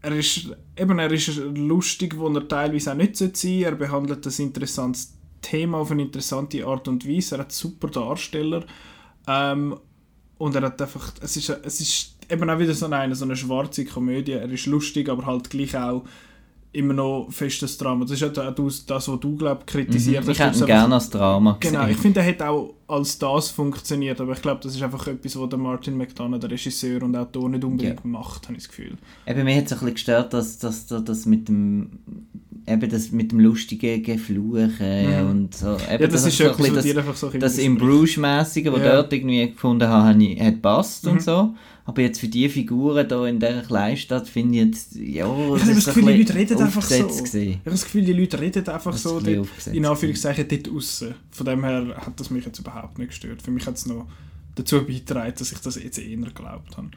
er ist, eben, er ist lustig, wo er teilweise auch nicht sein sollte. Er behandelt ein interessantes Thema auf eine interessante Art und Weise. Er hat super Darsteller. Ähm, und er hat einfach, es ist, es ist eben auch wieder so eine, so eine schwarze Komödie. Er ist lustig, aber halt gleich auch immer noch festes Drama. Das ist ja das, das was du glaub, kritisiert mhm, hast. Ich hätte ihn gerne als Drama gesehen. Genau, ich finde, er hat auch als das funktioniert, aber ich glaube, das ist einfach etwas, was der Martin McDonough, der Regisseur und Autor, nicht unbedingt ja. macht, habe ich das Gefühl. Eben, mir hat es ein bisschen gestört, dass, dass, dass, dass mit dem eben das mit dem lustigen Gefluchen mhm. und so. Eben, ja, das, das ist so etwas, das, einfach so das im Bruges-mäßige, was ja. dort irgendwie gefunden habe, hat passt mhm. und so. Aber jetzt für die Figuren hier in dieser Kleinstadt finde ich jetzt, ja, ich habe das Gefühl, die Leute reden einfach so. Gewesen. Ich habe das Gefühl, die Leute reden einfach das so, dort, in Anführungszeichen, dort aussen. Von dem her hat das mich jetzt überhaupt nicht gestört. Für mich hat es noch dazu beigetragen, dass ich das jetzt eher geglaubt habe.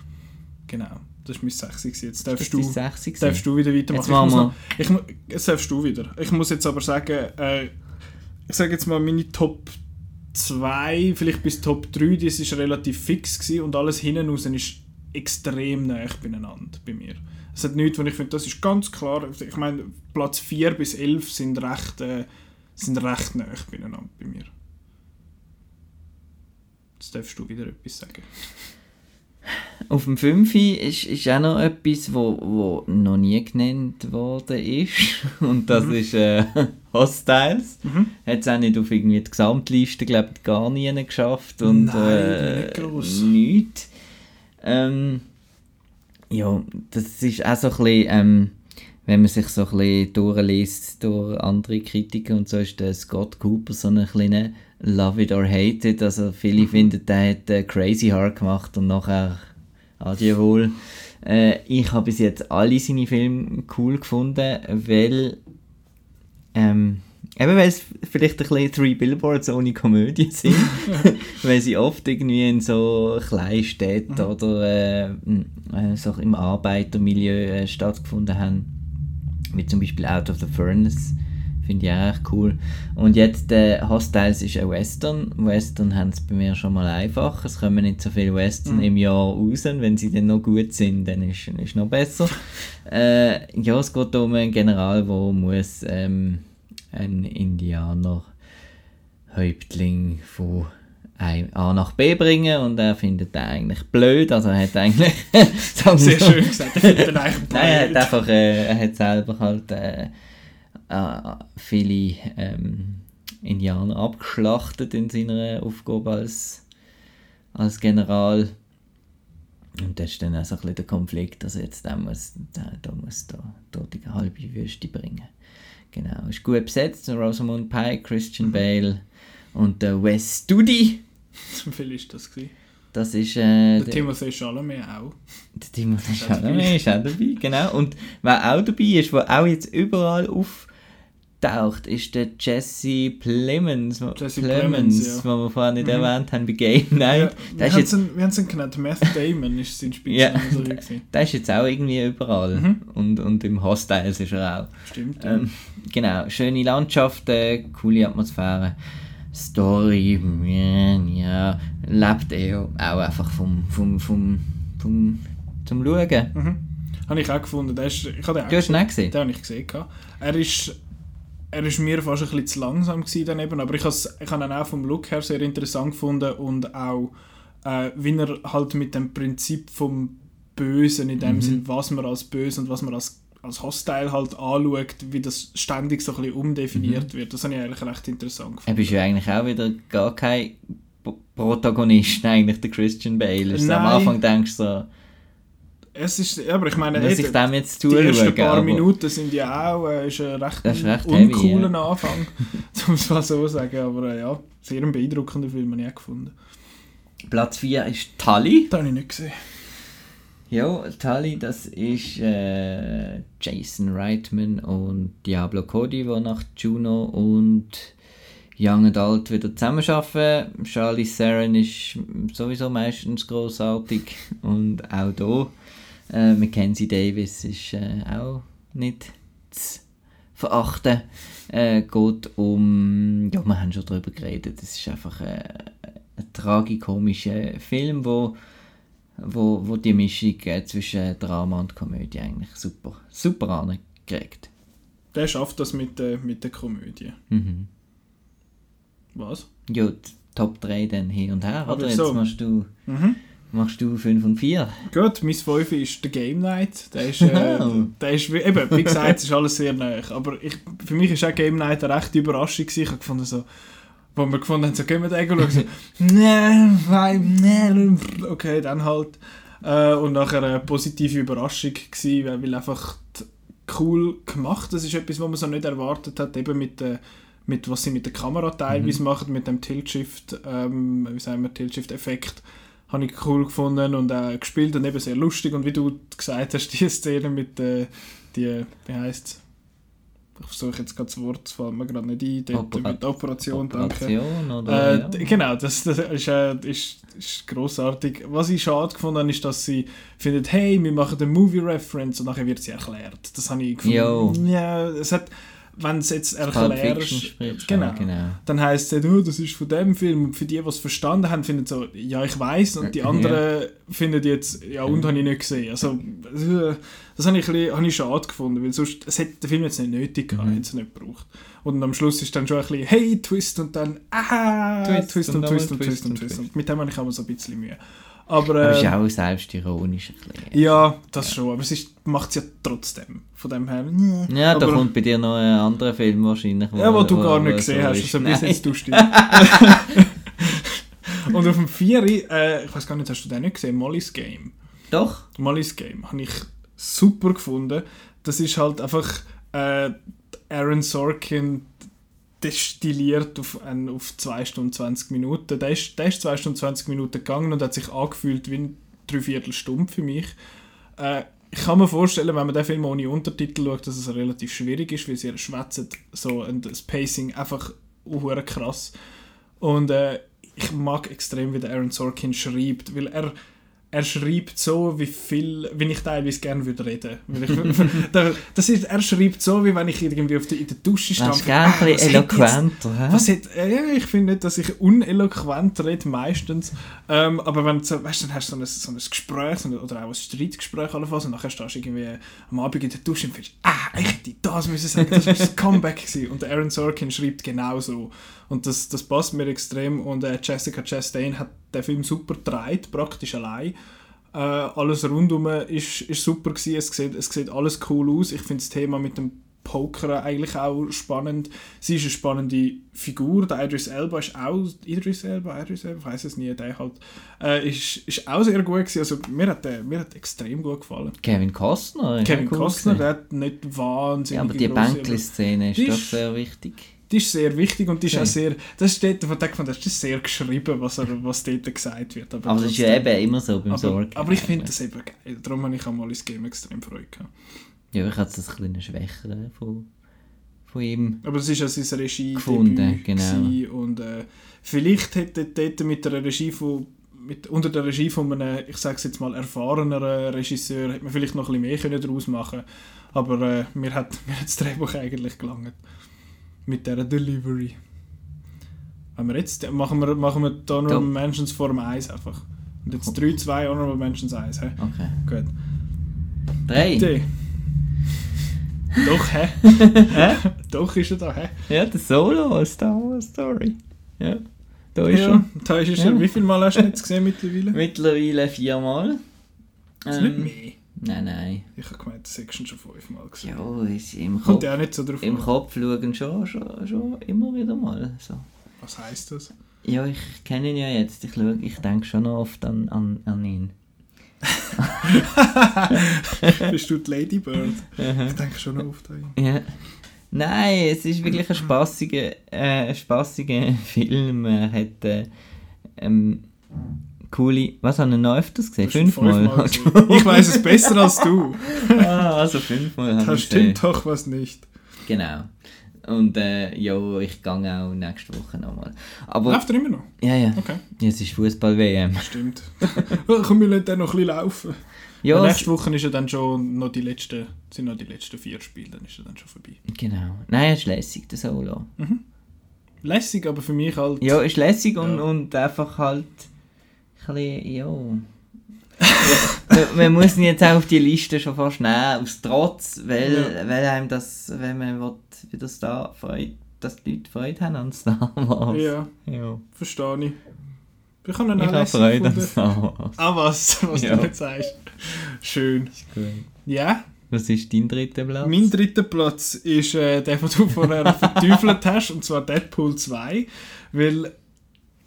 Genau, das war mein 6 Jetzt darfst, du, darfst du wieder weitermachen. Jetzt, noch, ich, jetzt darfst du wieder. Ich muss jetzt aber sagen, äh, ich sage jetzt mal meine Top 2, vielleicht bis Top 3, das ist relativ fix gewesen und alles hinten raus ist extrem nah beieinander bei mir. Es hat nichts, wo ich finde, das ist ganz klar. Ich meine, Platz 4 bis 11 sind recht, äh, sind recht nah beieinander bei mir. Jetzt darfst du wieder etwas sagen. Auf dem 5 ist, ist auch noch etwas, wo, wo noch nie genannt worden ist. Und das mhm. ist äh, Hostiles. Mhm. Hat es auch nicht auf irgendwie die Gesamtliste, glaube ich, gar nie geschafft. Und, Nein, äh, nicht. Nichts. Ähm, ja, das ist auch so ein bisschen, ähm, wenn man sich so ein bisschen durchliest durch andere Kritiker und so, ist der Scott Cooper so ein kleiner Love it or hate it. Also viele mhm. finden, der hat äh, Crazy Heart gemacht und nachher adieu wohl. Äh, ich habe bis jetzt alle seine Filme cool gefunden, weil ähm, Eben weil es vielleicht ein bisschen Three Billboards ohne Komödie sind. weil sie oft irgendwie in so Kleinstädten mhm. oder äh, äh, so im Arbeitermilieu äh, stattgefunden haben. Wie zum Beispiel Out of the Furnace. Finde ich auch echt cool. Und jetzt der äh, Hostiles ist ein Western. Western haben es bei mir schon mal einfach. Es kommen nicht so viele Western mhm. im Jahr raus. Wenn sie dann noch gut sind, dann ist es noch besser. äh, ja, es geht um einen General, der muss... Ähm, ein Indianer Häuptling von A nach B bringen und er findet den eigentlich blöd, also er hat eigentlich... Sehr schön gesagt, ich finde den eigentlich Nein, er hat blöd. einfach, äh, er hat selber halt äh, äh, viele ähm, Indianer abgeschlachtet in seiner Aufgabe als, als General. Und das ist dann auch so ein bisschen der Konflikt, dass er jetzt der muss, der, der muss da, da die halbe Wüste bringen. Genau, ist gut besetzt, Rosamund Pike, Christian Mhm. Bale und der Wes Studi. Wie ist das gewesen? Das ist äh, Der Timothée Chalamet auch. der Timothée. Chalamet ist auch dabei, genau. Und wer auch dabei ist, der auch jetzt überall auftaucht, ist der Jesse Plemons. Jesse Plemons, ja. den wir vorhin nicht Mhm. erwähnt haben bei Game Night. Ja, der, wir jetzt, ihn- wir haben es ihn genannt, Meth Damon ist sein Ja. Spitzname. so gewesen. der ist jetzt auch irgendwie überall. Mhm. Und, und im Hostiles ist er auch. Stimmt. ja. Ähm, genau, schöne Landschaften, coole Atmosphäre. Story, ja, ja, lebt eh auch einfach vom, vom, vom, vom zum Schauen. Mhm. Habe ich auch gefunden. Der ist, ich habe den auch Du hast ihn gesehen. auch gesehen? Den habe ich gesehen. Er ist, er ist mir fast ein bisschen zu langsam gewesen daneben, aber ich, has, ich habe ihn auch vom Look her sehr interessant gefunden und auch, äh, wie er halt mit dem Prinzip vom Bösen, in dem Mhm. Sinn, was man als böse und was man als, als Hostile halt anschaut, wie das ständig so ein bisschen umdefiniert wird. Das habe ich eigentlich recht interessant Er gefunden. bist ja eigentlich auch wieder gar kein Protagonist, eigentlich der Christian Bale. Ist am. Anfang denkst du so, Es ist, ja, aber ich meine, eh, ich dem jetzt die ersten paar Minuten sind ja auch äh, ist ein recht, ist recht uncooler heavy, Anfang, um es mal so zu sagen. Aber äh, ja, sehr ein beeindruckender Film, habe ich auch gefunden. Platz 4 ist Tully. Das habe ich nicht gesehen. Ja, Tully, das ist äh, Jason Reitman und Diablo Cody, die nach Juno und Young and Alt wieder zusammenarbeiten. Charlie Theron ist sowieso meistens großartig und auch hier. Äh, Mackenzie Davis ist äh, auch nicht zu verachten. Äh, geht um, ja, wir haben schon darüber geredet, es ist einfach äh, ein tragikomischer Film, wo wo, wo die Mischung äh, zwischen Drama und Komödie eigentlich super, super angekriegt. Der schafft das mit, der mit der Komödie. Mhm. Was? Ja, Top 3 dann hin und her, oder? Jetzt so. machst du, Mhm. Machst du 5 und 4. Gut, mein 5 ist der Game Night. Der ist, äh, Oh. der ist wie, eben, wie gesagt, es ist alles sehr nah. Aber ich, für mich ist auch Game Night eine rechte Überraschung. gewesen. Ich habe gefunden, so, wo wir gefunden haben, so, gehen wir den schauen. So, nee, nein, nee, okay, dann halt. Äh, und nachher eine positive Überraschung gewesen, weil, einfach cool gemacht. Das ist etwas, was man so nicht erwartet hat, eben mit der mit was sie mit der Kamera teilweise machen, mit dem Tilt-Shift, ähm, wie sagen wir, Tilt-Shift-Effekt, habe ich cool gefunden und auch gespielt und eben sehr lustig. Und wie du gesagt hast, die Szene mit äh, die, wie heisst ich versuche jetzt gerade das Wort, es fällt mir gerade nicht ein, dort Opera- mit der Operation, danke. Operation, oder? Äh, ja. Genau, das, das ist, äh, ist, ist grossartig. Was ich schade gefunden habe, ist, dass sie findet, hey, wir machen eine Movie-Reference und nachher wird sie erklärt. Das habe ich gefunden. Ja, es hat, wenn es jetzt erklärst, genau, ja, genau. dann heisst es, oh, das ist von dem Film. Und für die, die es verstanden haben, finden so, ja, ich weiß Und die Ja. anderen finden jetzt, ja, und habe ich nicht gesehen. Also, das habe ich, ein bisschen- habe ich schade gefunden, weil sonst, es hätte der Film jetzt nicht nötig gehabt, Mhm. hätte es nicht gebraucht. Und am Schluss ist dann schon ein bisschen, hey, Twist und dann, ah, Twist Twist, und und Twist und Twist Twist und und Twist. Und mit dem habe ich immer so ein bisschen Mühe. Aber, Aber ist äh, auch selbstironisch ein bisschen. ja, das schon, aber es macht es ja trotzdem. Von dem her, nee. Ja, da aber, kommt bei dir noch ein anderer Film wahrscheinlich. Ja, wo du gar wo nicht so gesehen hast, ist. also bis jetzt tust du Und auf dem 4, äh, ich weiß gar nicht, hast du den nicht gesehen? Molly's Game. Doch. Molly's Game habe ich super gefunden. Das ist halt einfach äh, Aaron Sorkin destilliert auf, ein, auf 2 Stunden 20 Minuten. Der ist, der ist 2 Stunden 20 Minuten gegangen und hat sich angefühlt wie ein Dreiviertelstunde für mich. Äh, ich kann mir vorstellen, wenn man den Film ohne Untertitel schaut, dass es relativ schwierig ist, weil sie schwätzen so und das Pacing einfach hure krass. Und äh, ich mag extrem, wie der Aaron Sorkin schreibt, weil er er schreibt so, wie viel, wie ich teilweise gerne würde reden. Ich, da- das ist, er schreibt so, wie wenn ich irgendwie auf der, in der Dusche Das stand. ist gerne ein bisschen jetzt- eloquenter. hä? Was hat, äh, ja, ich finde nicht, dass ich uneloquent rede, meistens. Ähm, aber wenn du so, weißt, dann hast du so ein, so ein Gespräch so oder auch ein Streitgespräch allenfalls, und nachher stehst du irgendwie am Abend in der Dusche und findest, ah, ich hätte das müssen sagen, das war ein Comeback gewesen. Und Aaron Sorkin schreibt genauso. Und das, das passt mir extrem. Und äh, Jessica Chastain hat den Film super gedreht, praktisch allein. Äh, alles rundum ist, ist super gewesen. Es sieht, es sieht alles cool aus. Ich finde das Thema mit dem Poker eigentlich auch spannend. Sie ist eine spannende Figur. Der Idris Elba ist auch Idris Elba, Idris Elba, ich weiß es nie, der halt äh, ist, ist auch sehr gut gewesen. Also mir hat der, mir hat extrem gut gefallen. Kevin Costner. Kevin cool Costner, gewesen. der hat nicht wahnsinnig Ja, aber die Bänkli-Szene ist doch sehr wichtig. Die ist sehr wichtig und die ist Okay. auch sehr, das ist dort, ich gedacht, das ist sehr geschrieben, was, er, was dort gesagt wird. Aber das ist ja eben immer so beim aber, Sorgen. aber ich finde das eben geil. Darum habe ich auch mal ins Game extrem Freude gehabt. Ja, ich hatte das ein bisschen schwächer von, von ihm. Aber es ist ja sein Regie Gefunden, genau. und äh, vielleicht hätte dort mit der Regie von mit, unter der Regie von einem, ich sage jetzt mal, erfahreneren Regisseur hätte man vielleicht noch ein bisschen mehr können daraus machen Aber äh, mir, hat, mir hat das Drehbuch eigentlich gelangt. Mit dieser Delivery. Wenn wir jetzt, machen wir, machen wir die Honorable Top. Mentions Form 1 einfach. Und jetzt 3, 2 Honorable Mentions 1. He? Okay. Gut. Drei. D. Doch, hä? Hä? Doch ist er da, hä? Ja, der Solo, Star Wars Story. Ja, da ist Ja, er. da ist Ja. er. Wie viel Mal hast du ihn jetzt gesehen mittlerweile? Mittlerweile viermal. Das ist Ähm, nicht mehr. Nein, nein. Ich habe gemeint, das du schon fünfmal gesehen. Ja, ist im Kommt Kopf, ja auch nicht so drauf im an. Kopf schauen schon, schon, schon immer wieder mal. So. Was heisst das? Ja, ich kenne ihn ja jetzt. Ich, schau, ich denke schon noch oft an, an, an ihn. Bist du die Ladybird? ich denke schon noch oft an ihn. Ja. Nein, es ist wirklich ein spassiger, äh, ein Film. Er hat äh, ähm, coole. Was haben wir noch öfters gesehen? Fünfmal. gesehen. Ich weiß es besser als du. ah, also fünfmal wir Das gesehen. stimmt doch was nicht. Genau. Und äh, ja, ich gehe auch nächste Woche nochmal. Läuft er immer noch? ja, ja, Okay, jetzt ist Fußball-WM. stimmt. Komm, wir lassen den noch ein bisschen laufen. Ja, nächste Woche ist ja dann schon noch die letzten, sind noch die letzten vier Spiele, dann ist er dann schon vorbei. genau. Nein, ist lässig, der Solo. Lässig, aber für mich halt... Ja, ist lässig und, Ja. und einfach halt bisschen, ja. man, muss ihn jetzt auch auf die Liste schon fast nehmen, aus Trotz, weil, Ja. weil einem das, wenn man will, wieder Star Freude, dass die Leute Freude haben an Star Wars. Ja, ja. verstehe ich. Ich habe Ich auch habe Freude an. Star Wars. Ah, was? Was Ja. du jetzt sagst. Schön. Gut. Ja, Was ist dein dritter Platz? mein dritter Platz ist äh, der, den du vorher verteufelt hast, und zwar Deadpool 2. Weil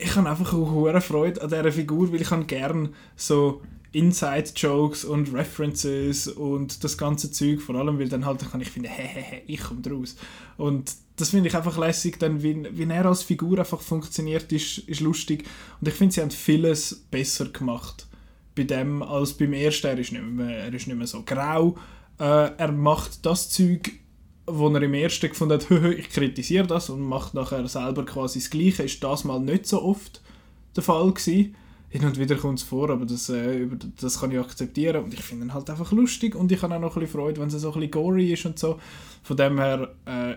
ich habe einfach auch hohe Freude an dieser Figur, weil ich habe gern so Inside-Jokes und References und das ganze Zeug, vor allem, weil dann halt kann ich hey, hey, ich komme draus. Und das finde ich einfach lässig, dann, wie, wie er als Figur einfach funktioniert, ist, ist lustig. Und ich finde, sie haben vieles besser gemacht bei dem als beim ersten. Er ist nicht mehr, er ist nicht mehr so grau. Äh, er macht das Zeug, wo er im ersten gefunden hat, «Höhö, ich kritisiere das und macht nachher selber quasi das Gleiche. Ist das mal nicht so oft der Fall gewesen. Hin und wieder kommt es vor, aber das, äh, das kann ich akzeptieren und ich finde ihn halt einfach lustig und ich habe auch noch ein bisschen Freude, wenn es so ein bisschen gory ist und so. Von dem her äh,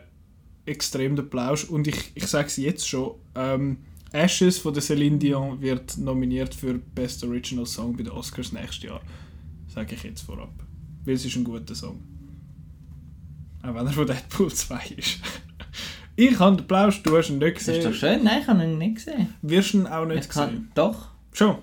extrem der Plausch und ich, ich sage es jetzt schon, ähm, Ashes von der Celine Dion wird nominiert für Best Original Song bei den Oscars nächstes Jahr. Sage ich jetzt vorab. Weil es ist ein guter Song. Auch wenn er von Deadpool 2 ist. ich habe den Plausch, du hast ihn nicht Das ist doch gesehen. schön. Nein, ich habe ihn nicht gesehen. Wirst du ihn auch nicht Ich kann, sehen? doch. Schon.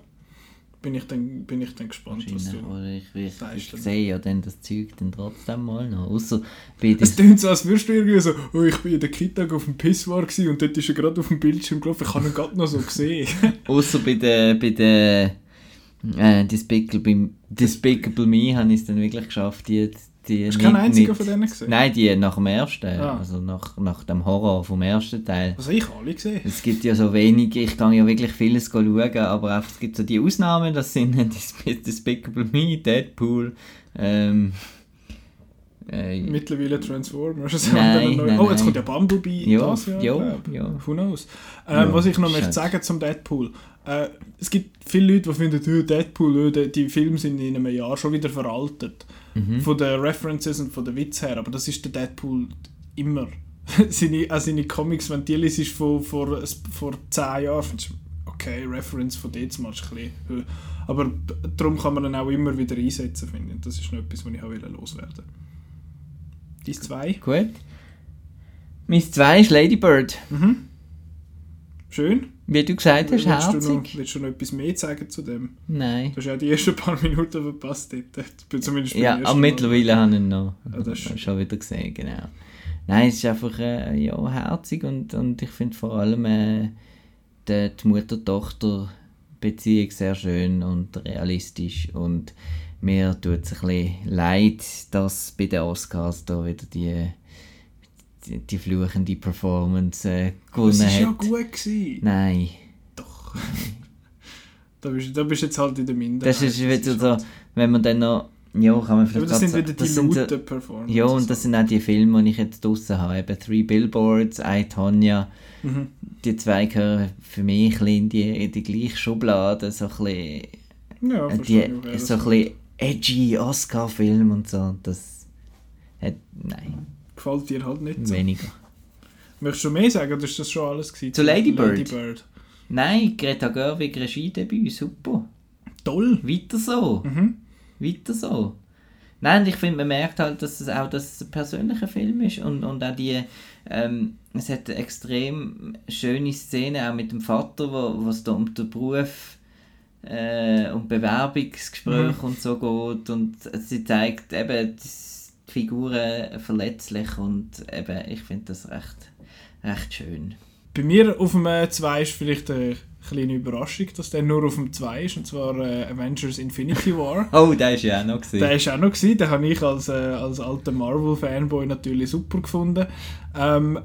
Bin ich dann, bin ich dann gespannt, was du... Oder ich, ich, ich sehe ja dann das Zeug dann trotzdem mal noch. Außer bei Es klingt so, als würdest du irgendwie so, oh, ich bin in der Kita auf dem Pissoir und dort ist er gerade auf dem Bildschirm gelaufen, ich habe ihn gerade noch so gesehen. außer bei den, bei den äh, Despicable, Despicable Me habe ich es dann wirklich geschafft, die, die Hast du keinen einzigen nicht- von denen gesehen? Nein, die nach dem ersten, Ah. also nach, nach dem Horror vom ersten Teil. Also ich alle gesehen. Es gibt ja so wenige, ich kann ja wirklich vieles schauen, aber einfach, es gibt so die Ausnahmen, das sind Desp- Despicable Me, Deadpool, ähm, Äh, Mittlerweile Transformers. Nein, nein, oh, jetzt kommt ja Bumblebee Ja, das Jahr. ja, glaub. ja. Who knows? Ähm, was ich noch möchte sagen zum Deadpool. Äh, es gibt viele Leute, die finden, «Äh, Deadpool, die, die Filme sind in einem Jahr schon wieder veraltet. Mhm. Von den References und von den Witz her. Aber das ist der Deadpool immer. seine, auch seine Comics, wenn die liest vor, vor, vor 10 Jahren, okay, Reference von dort mal ist ein bisschen höher. Aber darum kann man ihn auch immer wieder einsetzen, finde ich. Und Das ist noch etwas, was ich auch loswerden Die zwei. Gut. Mein 2 ist Ladybird. Mhm. Schön. Wie du gesagt hast, willst, du herzig. noch, willst du noch etwas mehr sagen zu dem? Nein. Du hast ja die ersten paar Minuten verpasst dort. Zumindest Ja, aber mittlerweile habe ich ihn noch Ja, das ist- schon wieder gesehen, genau. Nein, es ist einfach äh, ja, herzig und, und ich finde vor allem äh, die, die Mutter-Tochter-Beziehung sehr schön und realistisch und mir tut es ein bisschen leid, dass bei den Oscars da wieder die, die, die fluchende Performance äh, Aber es gewonnen war ja hat. gut. Gewesen. Nein, Doch. da, bist, da bist du jetzt halt in der Minderheit. das ist wieder so, wenn man dann noch, ja, kann man Aber vielleicht das sind wieder die das lauten Performances. Ja, und das sind auch die Filme, die ich jetzt draussen habe. Eben Three Billboards, I, Tonya. Mhm. Die zwei gehören für mich ein in die, in die gleiche Schublade. So ein bisschen, Ja, äh, die, das so ein bisschen edgy Oscar-Film und so. Das hat, nein, gefällt dir halt nicht so. weniger. Möchtest du mehr sagen oder ist das schon alles gewesen? Zu Lady Bird? Lady Bird. Nein, Greta Gerwig, Regiedebüt, super. Toll. Weiter so. Mhm. Weiter so. Nein, und ich finde, man merkt halt, dass es auch dass es ein persönlicher Film ist und, und auch die, ähm, es hat eine extrem schöne Szene auch mit dem Vater, wo es da um den Beruf äh, und Bewerbungsgespräch und so geht und sie zeigt eben die Figuren verletzlich und eben, ich finde das recht, recht schön. Bei mir auf dem 2 ist vielleicht eine kleine Überraschung, dass der nur auf dem 2 ist, und zwar äh, Avengers Infinity War. Oh, der ist ja auch noch gesehen. Der ist auch noch gewesen, den habe ich als, äh, als alter Marvel-Fanboy natürlich super gefunden. Ähm,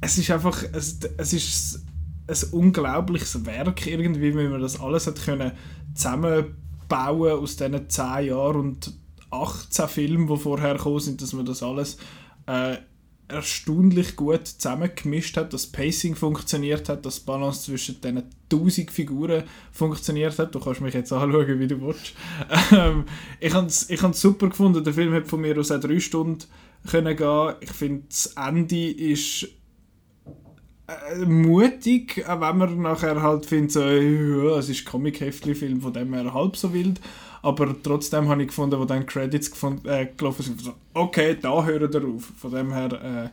es ist einfach, es, es ist ein unglaubliches Werk irgendwie, wie man das alles hat können zusammenbauen aus diesen 10 Jahren und 18 Filmen, die vorher gekommen sind, dass man das alles äh, erstaunlich gut zusammengemischt hat, das Pacing funktioniert hat, das Balance zwischen diesen 1000 Figuren funktioniert hat. Du kannst mich jetzt anschauen, wie du willst. Ähm, ich habe es ich super gefunden. Der Film hat von mir aus auch drei Stunden können gehen. Ich finde, das Ende ist äh, mutig, auch wenn man nachher halt findet, so, es ist ein Comic-Heftli-Film, von dem her halb so wild. Aber trotzdem habe ich gefunden, wo dann Credits gefunden, äh, gelaufen sind, so, okay, da hören wir auf. Von dem her, äh,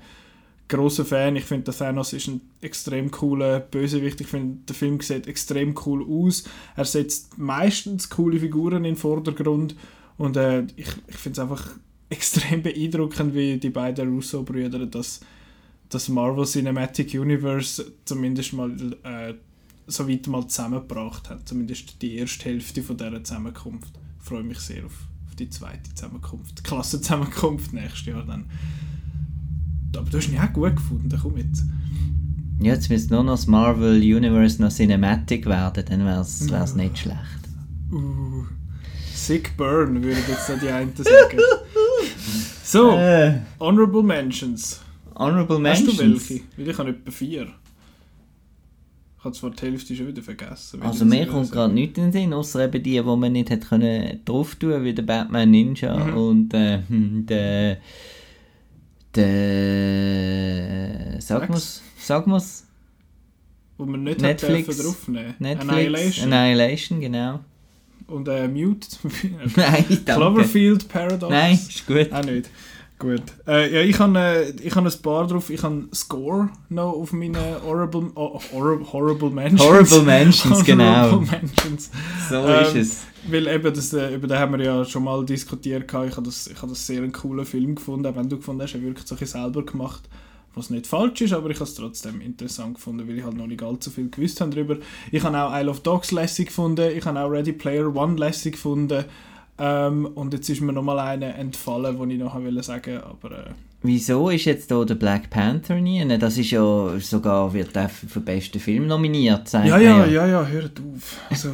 großer Fan. Ich finde, Thanos ist ein extrem cooler Bösewicht. Ich finde, der Film sieht extrem cool aus. Er setzt meistens coole Figuren in den Vordergrund. Und äh, ich, ich finde es einfach extrem beeindruckend, wie die beiden Russo-Brüder das, das Marvel Cinematic Universe zumindest mal äh, so weit mal zusammengebracht hat. Zumindest die erste Hälfte von dieser Zusammenkunft. Ich freue mich sehr auf, auf die zweite Zusammenkunft. Die Klassenzusammenkunft nächstes Jahr dann. Aber du hast ihn auch gut gefunden, komm jetzt. Ja, jetzt müsste nur noch das Marvel Universe noch Cinematic werden, dann wäre es nicht schlecht. Uh, sick burn, würden jetzt da die einen sagen. So, Äh, Honorable Mentions. Honorable Hast Mentions. du welche? Weil ich habe etwa vier. Ich habe zwar die Hälfte schon wieder vergessen. Also mir kommt gerade nichts in den Sinn, außer eben die, die man nicht hat können drauf tun, wie der Batman Ninja Mhm. und äh, hm, der der sag mal's, sag mal's, Wo man nicht Netflix. hat draufnehmen Netflix, Annihilation. Annihilation, genau. Und äh, Mute. Nein, danke. Cloverfield Paradox. Nein, ist gut. Auch nicht. Gut. Äh, ja, ich habe äh, ich hab ein paar drauf. Ich habe Score noch auf meinen Horrible, oh, horrible, horrible Mentions. Horrible Mentions, genau. Horrible Mentions. So Ähm, ist es. Weil eben, das, äh, über den haben wir ja schon mal diskutiert. gehabt. Ich habe das, ich habe das sehr einen coolen Film gefunden. Auch wenn du gefunden hast, er wirkt so ein selber gemacht. Was nicht falsch ist, aber ich habe es trotzdem interessant gefunden, weil ich halt noch nicht allzu viel gewusst habe darüber. Ich habe auch Isle of Dogs lässig gefunden. Ich habe auch Ready Player One lässig gefunden. Ähm, und jetzt ist mir nochmal eine entfallen, die ich noch wollte sagen aber äh, wieso ist jetzt da der Black Panther nie? Das ist ja sogar, wird der für den besten Film nominiert sein. Ja, ja, ja, ja, hört auf. Also,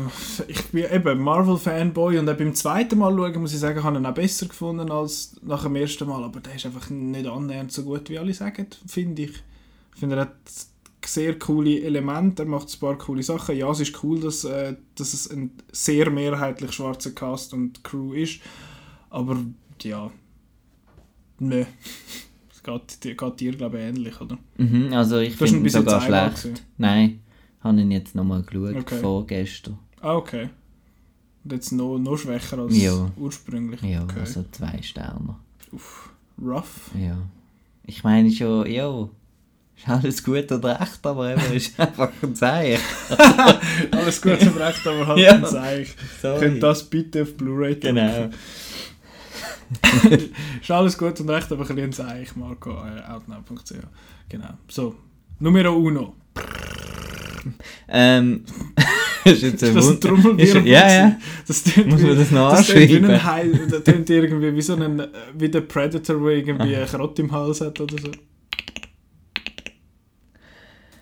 ich bin eben Marvel-Fanboy und auch beim zweiten Mal schauen, muss ich sagen, habe ich ihn auch besser gefunden als nach dem ersten Mal, aber der ist einfach nicht annähernd so gut, wie alle sagen, finde ich. Ich finde, er hat sehr coole Elemente, er macht ein paar coole Sachen. Ja, es ist cool, dass, äh, dass es ein sehr mehrheitlich schwarzer Cast und Crew ist, aber ja, ne. Es geht, dir- geht dir, glaube ich, ähnlich, oder? Mhm, also ich finde jetzt sogar schlecht. gesehen? Nein, habe ihn jetzt nochmal geschaut, Okay. vorgestern. Ah, okay. Und jetzt noch, noch schwächer als Ja. ursprünglich. Ja, okay. also zwei Sterne. Uff, rough. Ja. Ich meine schon, ja, ist alles gut und recht, aber eben ist einfach ein Zeichen. Alles gut zum Recht, aber halt Ja. ein. Sorry. Könnt das bitte auf Blu-ray? Genau. ist alles gut und recht, aber ein bisschen ein Zeichen. Marco, äh, outnow.ch. Genau. So, Numero uno. Ähm, ist jetzt ein das ein Trommelwirbel? Ist- Ja, ja. Das tönt Muss man das noch das tönt Heil, das tönt irgendwie wie so ein, äh, wie der Predator, der irgendwie einen Krott im Hals hat oder so.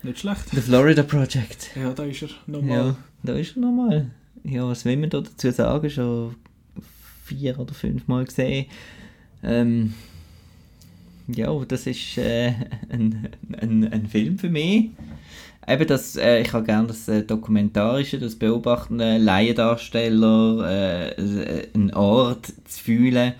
Nicht schlecht. The Florida Project. Ja, da ist er. Nochmal. Ja, da ist er nochmal. Ja, was will man da dazu sagen? Schon vier oder fünf Mal gesehen. Ähm, ja, das ist äh, ein, ein, ein Film für mich. Eben das, äh, ich habe gerne das äh, Dokumentarische, das Beobachtende, Laiendarsteller, äh, äh, einen Ort zu fühlen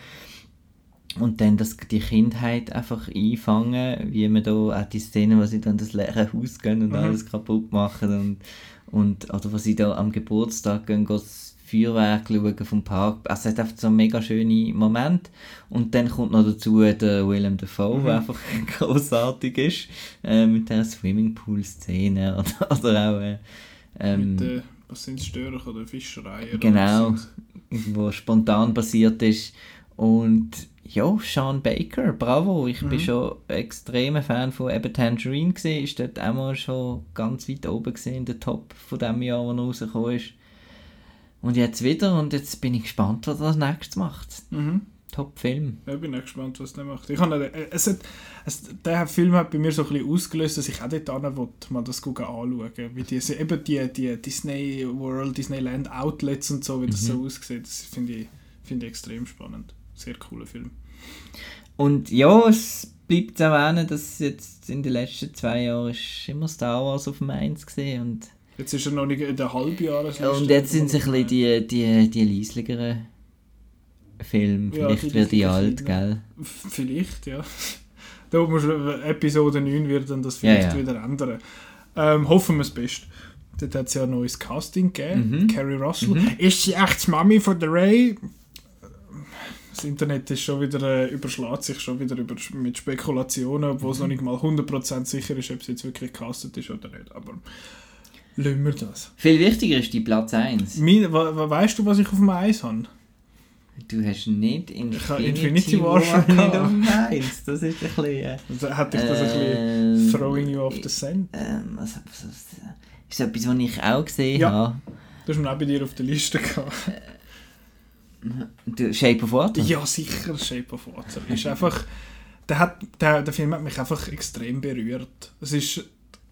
und dann das, die Kindheit einfach einfangen, wie man da auch die Szene, wo sie dann das leere Haus gehen und Mhm. alles kaputt machen und, und oder wo sie da am Geburtstag gehen, gehen das Feuerwerk schauen vom Park. Also es hat einfach so einen mega schönen Moment und dann kommt noch dazu der Willem Dafoe, Mhm. der einfach großartig ist, äh, mit der Swimmingpool-Szene oder, oder auch äh, ähm, Mit, äh, was sind Störche oder Fischerei? Oder Genau. was sind's? wo spontan passiert ist. Und ja, Sean Baker, bravo. Ich bin Mhm. schon extremer Fan von eben Tangerine gesehen. Ist dort auch mal schon ganz weit oben gesehen, der Top von dem Jahr, wo er rausgekommen ist. Und jetzt wieder und jetzt bin ich gespannt, was er als nächstes macht. Mhm. Top-Film. Ja, bin auch gespannt, was der macht. Ich habe, äh, es hat, es, der Film hat bei mir so ein bisschen ausgelöst, dass ich auch dort hin will, mal das gucken anschauen. Wie die, eben die, die Disney World, Disneyland Outlets und so, wie das so aussieht, das finde ich, finde ich extrem spannend. Sehr cooler Film. Und ja, es bleibt zu erwähnen, dass jetzt in den letzten zwei Jahren ist immer Star Wars auf dem 1 gesehen und Jetzt ist er noch nicht in der Halbjahresliste. Und jetzt sind es ein bisschen die, die, die leisligeren Filme. Ja, Vielleicht die wird die alt, gell? Vielleicht, ja. Da muss Episode 9 wird dann das Ja, vielleicht ja. wieder ändern. Ähm, hoffen wir das Beste. Dort hat es ja ein neues Casting gegeben. Mhm. Carrie Russell. Ist sie echt die Mami von der Ray? Das Internet ist schon wieder, äh, überschlägt sich schon wieder über, mit Spekulationen, obwohl Mhm. es noch nicht mal 100% sicher ist, ob sie jetzt wirklich castet ist oder nicht. Aber lassen wir das. Viel wichtiger ist die Platz 1. Mein, we, we, weißt du, was ich auf dem Eis habe? Du hast nicht Infinity, Ich habe Infinity War schon nicht auf dem 1. Das ist ein bisschen... Äh, Da hätte ich das ein Ähm, bisschen throwing you off the scent. ähm, was, ist etwas, was ich auch gesehen Ja. habe. Das war auch bei dir auf der Liste. Gehabt. Shape of Water? Ja, sicher, Shape of Water. Ist einfach, der, hat, der, der Film hat mich einfach extrem berührt. Es ist,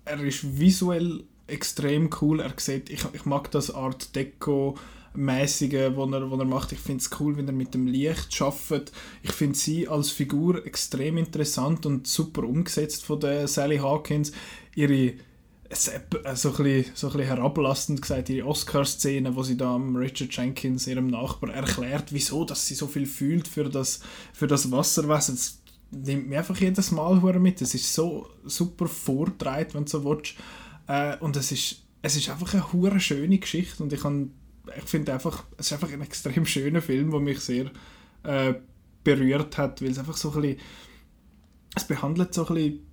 er ist visuell extrem cool. Er sieht, ich, ich mag das Art Deco mäßige, wo er, wo er macht. Ich finde es cool, wenn er mit dem Licht schafft. Ich finde sie als Figur extrem interessant und super umgesetzt von der Sally Hawkins. Ihre so ein bisschen, so ein bisschen herablassend gesagt, ihre Oscar-Szene, wo sie da Richard Jenkins, ihrem Nachbar, erklärt, wieso dass sie so viel fühlt für das, für das Wasserwesen. Das nimmt mir einfach jedes Mal mit. Es ist so super vorgetragen, wenn du so willst. Äh, und es ist, es ist einfach eine schöne Geschichte und ich, ich finde einfach, es ist einfach ein extrem schöner Film, der mich sehr äh, berührt hat, weil es einfach so ein bisschen, es behandelt so ein bisschen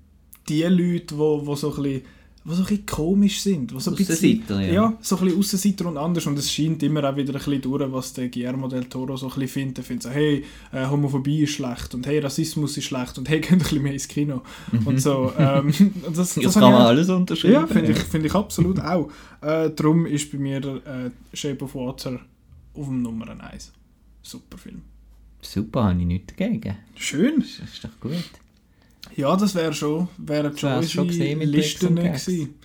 die Leute, wo, wo so ein bisschen die so ein bisschen komisch sind. Die so ein bisschen, ja. ja. so ein bisschen Aussenseiter und anders. Und es scheint immer auch wieder ein bisschen durch, was der Guillermo del Toro so ein bisschen findet. Er findet so, hey, äh, Homophobie ist schlecht und hey, Rassismus ist schlecht und hey, geht ein bisschen mehr ins Kino. Und so. Ähm, und das, Das das kann man alles unterschreiben. ja, finde ich, find ich absolut auch. Äh, darum ist bei mir äh, Shape of Water auf dem Nummer 1. Super Film. Super, habe ich nichts dagegen. Schön. Das ist doch gut. Ja, das wäre schon, wären schon unsere gesehen mit Listen gewesen.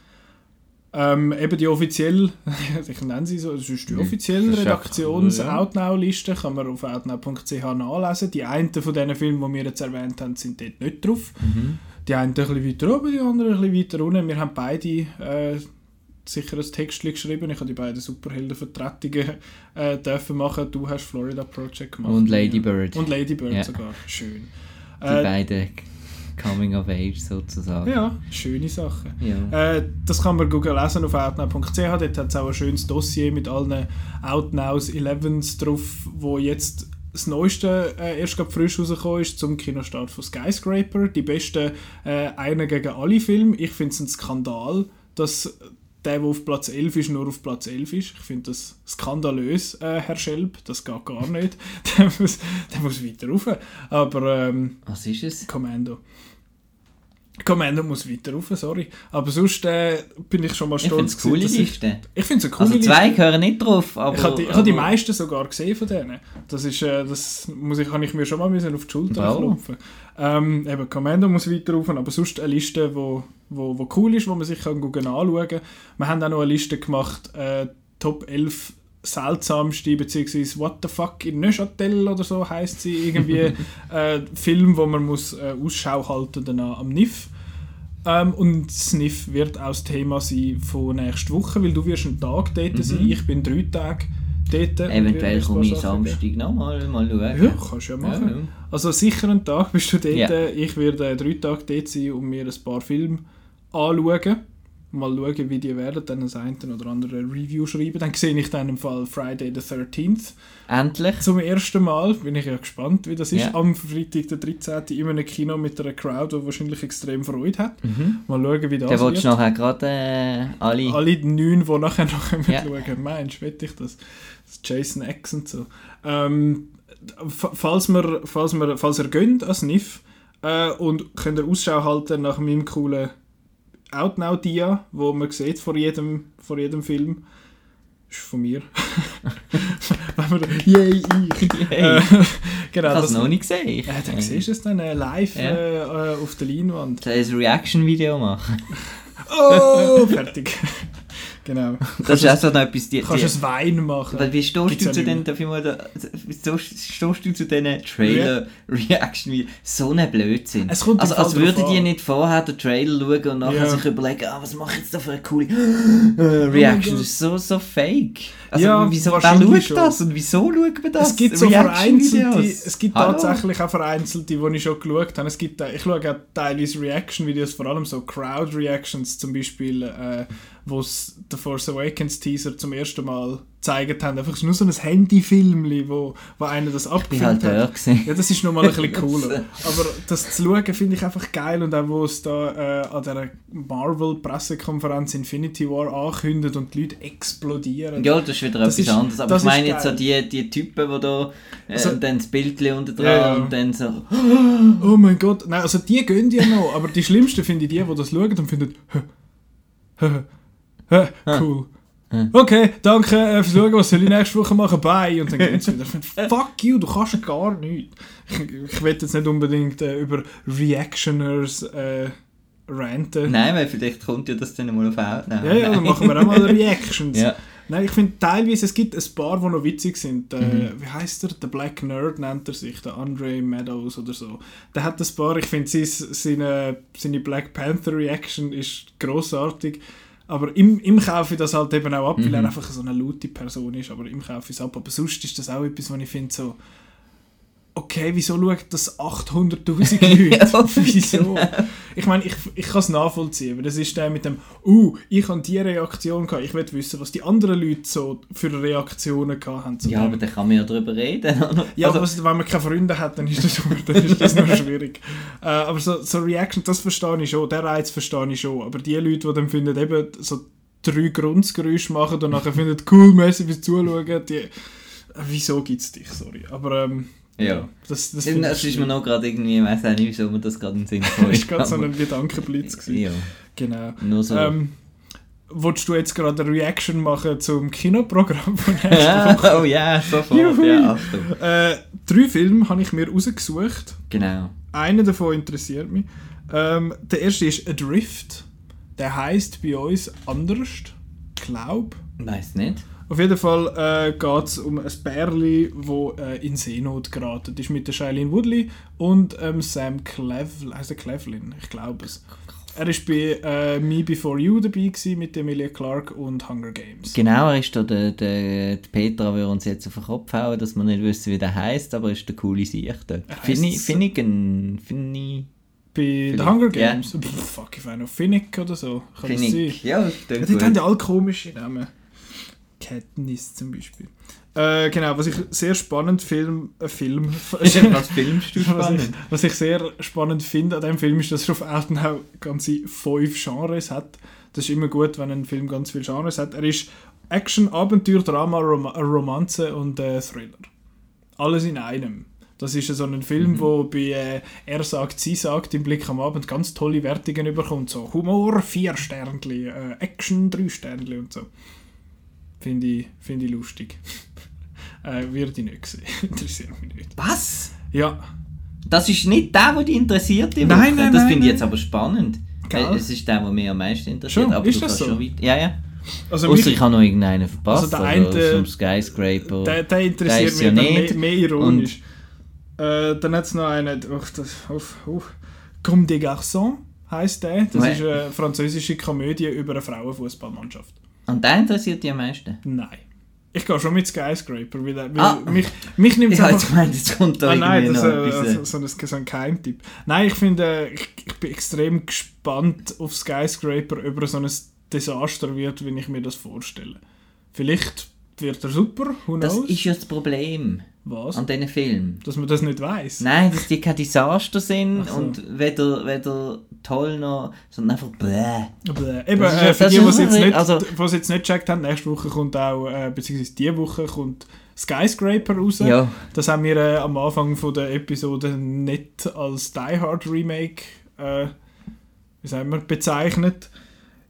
Ähm, eben die offiziell, ich nenne sie so, das ist die offizielle Redaktions-Outnow-Liste, kann man auf outnow.ch nachlesen. Die einen von diesen Filmen, die wir jetzt erwähnt haben, sind dort nicht drauf. Mhm. Die einen ein bisschen weiter oben, die anderen ein bisschen weiter unten. Wir haben beide äh, sicher ein Textchen geschrieben. Ich habe die beiden Superheldenvertretungen äh, dürfen machen. Du hast Florida Project gemacht. Und Lady Bird. Und Lady Bird Ja. sogar. Schön. Die Äh, beiden Coming of Age sozusagen. ja, schöne Sachen. Ja. Äh, das kann man googeln lesen auf outnow.ch. Dort hat es auch ein schönes Dossier mit allen Outnows 11s drauf, wo jetzt das Neueste äh, erst gerade frisch rausgekommen ist zum Kinostart von Skyscraper. Die besten äh, Einer gegen alle Filme. Ich finde es ein Skandal, dass der, der auf Platz 11 ist, nur auf Platz 11 ist. Ich finde das skandalös, äh, Herr Schelb. Das geht gar nicht. der, muss, der muss weiter rauf. Aber ähm, Was ist es? Commando. Commando muss weiter rauf, sorry. Aber sonst äh, bin ich schon mal Ich stolz. finde es coole Liste. Ich, ich finde es eine coole Also zwei Liste. gehören nicht drauf, aber... Ich habe die, ich habe die meisten sogar gesehen von denen. Das ist, äh, das muss ich, kann ich mir schon mal müssen auf die Schulter klopfen. Ähm, eben, Commando muss weiter rauf, aber sonst eine Liste, wo, wo, wo cool ist, wo man sich kann gucken anschauen kann. Wir haben auch noch eine Liste gemacht, äh, Top 11 seltsamste, beziehungsweise What the fuck in Neuchâtel oder so heißt sie irgendwie, äh, Film, wo man muss äh, Ausschau halten danach am NIF. Ähm, und Sniff wird auch das Thema sein von nächster Woche, weil du wirst einen Tag dort sein, ich bin drei Tage dort. Eventuell komme ich. Samstag nochmal mal schauen. Ja, kannst du ja machen. Ja, ja. Also sicher einen Tag bist du dort. Ja. Ich werde drei Tage dort sein und mir ein paar Filme anschauen. Mal schauen, wie die werden, dann das eine oder andere Review schreiben. Dann sehe ich dann im Fall Friday the 13th Endlich. zum ersten Mal. Bin ich ja gespannt, wie das ist. Ja. Am Freitag der 13. in einem Kino mit einer Crowd, die wahrscheinlich extrem Freude hat. Mhm. Mal schauen, wie das Dann willst wird. du nachher gerade äh, alle... Alle neun, die nachher noch Ja. schauen. Meinst du, wette ich das? das Jason X und so. Ähm, falls, wir, falls, wir, falls ihr gönnt als NIF äh, und könnt ihr Ausschau halten nach meinem coolen Outnow-Dia, wo man sieht vor jedem, vor jedem Film. Ist von mir. Wenn wir, yay, ich. Yay. Äh, genau, Ich habe es noch nicht gesehen. Äh, dann siehst du es dann äh, live Ja. äh, auf der Leinwand. Ich ein Reaction-Video machen? Oh, fertig. Genau. Das ist auch so etwas... Die, Kannst du ein Wein machen. weil wie stehst du zu den, darf ich mal da, wie stehst, stehst du zu diesen Trailer-Reaction videos So ein Blödsinn. Es kommt also Fall als würden die nicht vorher den Trailer schauen und nachher Ja. sich überlegen, ah, was mache ich jetzt da für eine coole äh, Reaction. Das ist so, so fake. Also Ja, wieso, wer schaut das und wieso schaut man das? Es gibt so vereinzelte, es gibt Hallo? tatsächlich auch vereinzelte, die ich schon geschaut habe. Es gibt, ich schaue auch teilweise Reaction-Videos, vor allem so Crowd-Reactions, zum Beispiel, äh, wo es The Force Awakens Teaser zum ersten Mal gezeigt haben. Einfach nur so ein Handyfilmli, wo, wo einer das abgefilmt halt hat. Ja, das ist nochmal ein bisschen cooler. Aber das zu schauen finde ich einfach geil und auch wo es da äh, an der Marvel-Pressekonferenz Infinity War ankündet und die Leute explodieren. Ja, das ist wieder Das etwas ist- anderes. Aber ich meine jetzt so die, die Typen, die da äh, Also- dann das Bild unten dran Ja, ja. und dann so... Oh mein Gott, nein, also die gehen ja noch, aber die schlimmsten finde ich die, die das schauen und finden, hä, cool. Okay, danke äh, fürs Schauen, was soll ich nächste Woche machen? Bye. Und dann gehen sie wieder. Fuck you, du kannst gar nichts. Ich, ich will jetzt nicht unbedingt äh, über Reactioners äh, ranten. Nein, weil vielleicht kommt ja das dann mal auf Outnow. Ja, ja, dann machen wir auch mal Reactions. Ja. Nein, ich finde teilweise, es gibt ein paar, die noch witzig sind. Äh, Mhm. Wie heißt er? Der Black Nerd nennt er sich, der Andre Meadows oder so. Der hat ein paar, ich finde seine, seine Black Panther Reaction ist großartig. Aber im, im kaufe ich das halt eben auch ab, weil er Mhm. einfach so eine laute Person ist. Aber im kaufe ich es ab. Aber sonst ist das auch etwas, was ich finde so... Okay, wieso schaut das 800'000 Leute? Ja, wieso? Ich meine, ich, ich kann es nachvollziehen, weil das ist der mit dem, uh, ich habe die Reaktion gehabt, ich will wissen, was die anderen Leute so für Reaktionen gehabt haben. zu Ja, dem. aber da kann man ja drüber reden. oder? Ja, also, aber was, wenn man keine Freunde hat, dann ist das, dann ist das noch schwierig. Äh, aber so, so Reaction, das verstehe ich schon, den Reiz verstehe ich schon. Aber die Leute, die dann finden, eben so drei Grundgeräusche machen und nachher finden, cool, merci fürs Zuschauen, die... Äh, wieso gibt es dich, sorry. Aber ähm, Ja. das, das, das, finde ist mir noch gerade irgendwie, ich weiß auch nicht, wieso mir das gerade in den Sinn kommt. Das war gerade so ein Gedankenblitz. gewesen. Ja, Genau. nur so. Ähm, Wolltest du jetzt gerade eine Reaction machen zum Kinoprogramm von nächster Woche? oh ja, sofort. Juhu. Ja, Achtung. äh, drei Filme habe ich mir rausgesucht. Genau. einer davon interessiert mich. Ähm, der erste ist Adrift. Der heißt bei uns anders. Glaub. Weiß nicht. Auf jeden Fall äh, geht es um ein Bärli, wo äh, in Seenot geraten ist mit der Shailene Woodley und ähm, Sam Cleveland, heißt er Cleveland, ich glaube es. Er war bei äh, Me Before You dabei gewesen, mit Emilia Clarke und Hunger Games. Genau, er ist da der, der, die Petra würde uns jetzt auf den Kopf hauen, dass wir nicht wissen, wie der heißt, aber er ist der coole Sicht dort. Ein- find ich, Bei The Hunger. Games? Pff, fuck, ich weiß noch Finnick oder so. Kann find das sein? ja, das Ja, die haben gut. ja alle komische Namen. Katniss zum Beispiel. Äh, genau, was ich sehr spannend film, äh, Film, Was filmst du was, ich, was ich sehr spannend finde an diesem Film ist, dass er auf Eltenau ganze fünf Genres hat. Das ist immer gut, wenn ein Film ganz viele Genres hat. Er ist Action, Abenteuer, Drama, Rom Romanze und äh, Thriller. Alles in einem. Das ist so ein Film, wo bei äh, Er sagt, sie sagt im Blick am Abend ganz tolle Wertungen überkommt. So Humor, vier Sternchen, äh, Action, drei Sternchen und so. Finde ich, find ich lustig. äh, würde ich nicht sehen. Interessiert mich nicht. Was? Ja, Das ist nicht der, der dich interessiert, Nein, Woche. nein, Das nein, finde ich nein. jetzt aber spannend. Gell? Weil Es ist der, der mich am meisten interessiert. Schon? Aber Ist das so? schon weit. Ja, ja. also Außer ich habe noch irgendeinen verpasst. Also der eine- zum Skyscraper. der, der interessiert Der mich ja nicht. mehr, mehr ironisch. Äh, dann hat es noch einen, oh, das, oh, oh, Comme des Garçons heisst der. Das Ouais. ist eine französische Komödie über eine Frauenfußballmannschaft. Und der interessiert dich am meisten? Nein. Ich gehe schon mit Skyscraper, weil, weil Ah. mich, mich nimmt Ich es habe einfach... jetzt gemeint, jetzt kommt da Ah, nein, irgendwie das äh, so, so, ein, so ein Geheimtipp. Nein, ich finde, äh, ich, ich bin extrem gespannt auf Skyscraper, ob er so ein Desaster wird, wie ich mir das vorstelle. Vielleicht wird er super, who Das knows? ist ja das Problem Was? an diesen Filmen. Dass man das nicht weiß. Nein, dass die kein Desaster sind so. und weder, weder toll noch, sondern einfach bläh. Aber, eben, Das äh, für das die, die es jetzt nicht, also- jetzt nicht gecheckt haben, nächste Woche kommt auch, äh, beziehungsweise diese Woche kommt Skyscraper raus. Ja, Das haben wir äh, am Anfang von der Episode nicht als Die Hard Remake, äh, wie sagen wir, bezeichnet.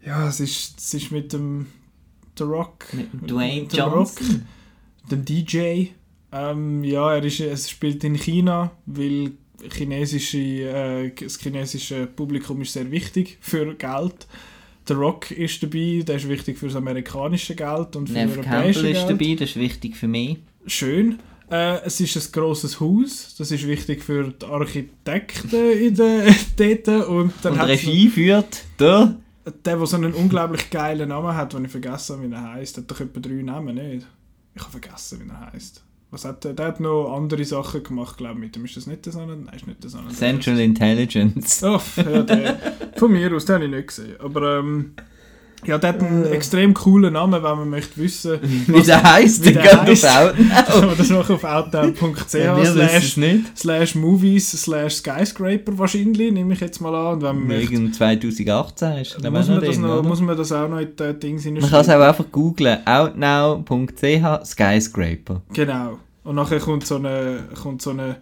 Ja, es ist, es ist mit dem The Rock. mit Dwayne Rock, Johnson. dem DJ. Ähm, ja, er ist, es spielt in China, weil chinesische, äh, das chinesische Publikum ist sehr wichtig für Geld. Der Rock ist dabei, der ist wichtig für das amerikanische Geld und für das Neve europäische Campbell ist Geld dabei, das ist wichtig für mich. schön. Äh, es ist ein grosses Haus, das ist wichtig für die Architekten in der, dort. Und dann Und Regie führt der der, der so einen unglaublich geilen Namen hat, den ich vergessen habe, wie er heißt. hat doch etwa drei Namen, nicht? Ich habe vergessen, wie er heißt. Was hat der? Der hat noch andere Sachen gemacht, glaube ich, mit dem. Ist das nicht der Sonne? Nein, ist nicht der Sonne. Central Intelligence. Oh, ja, der, von mir aus, den habe ich nicht gesehen. Aber ähm, ja, der hat einen extrem coolen Namen, wenn man möchte wissen, Wie der heisst, wie der geht auf. Outnow. kann man das noch auf wissen es slash, nicht. slash movies slash skyscraper wahrscheinlich, nehme ich jetzt mal an. Und wenn man möchte, Wegen 2018 ist der muss, man das noch, oder? muss man das auch noch in die Dings Man kann es auch einfach googlen. outnow.ch Skyscraper. Genau. Und nachher kommt so eine, kommt so eine,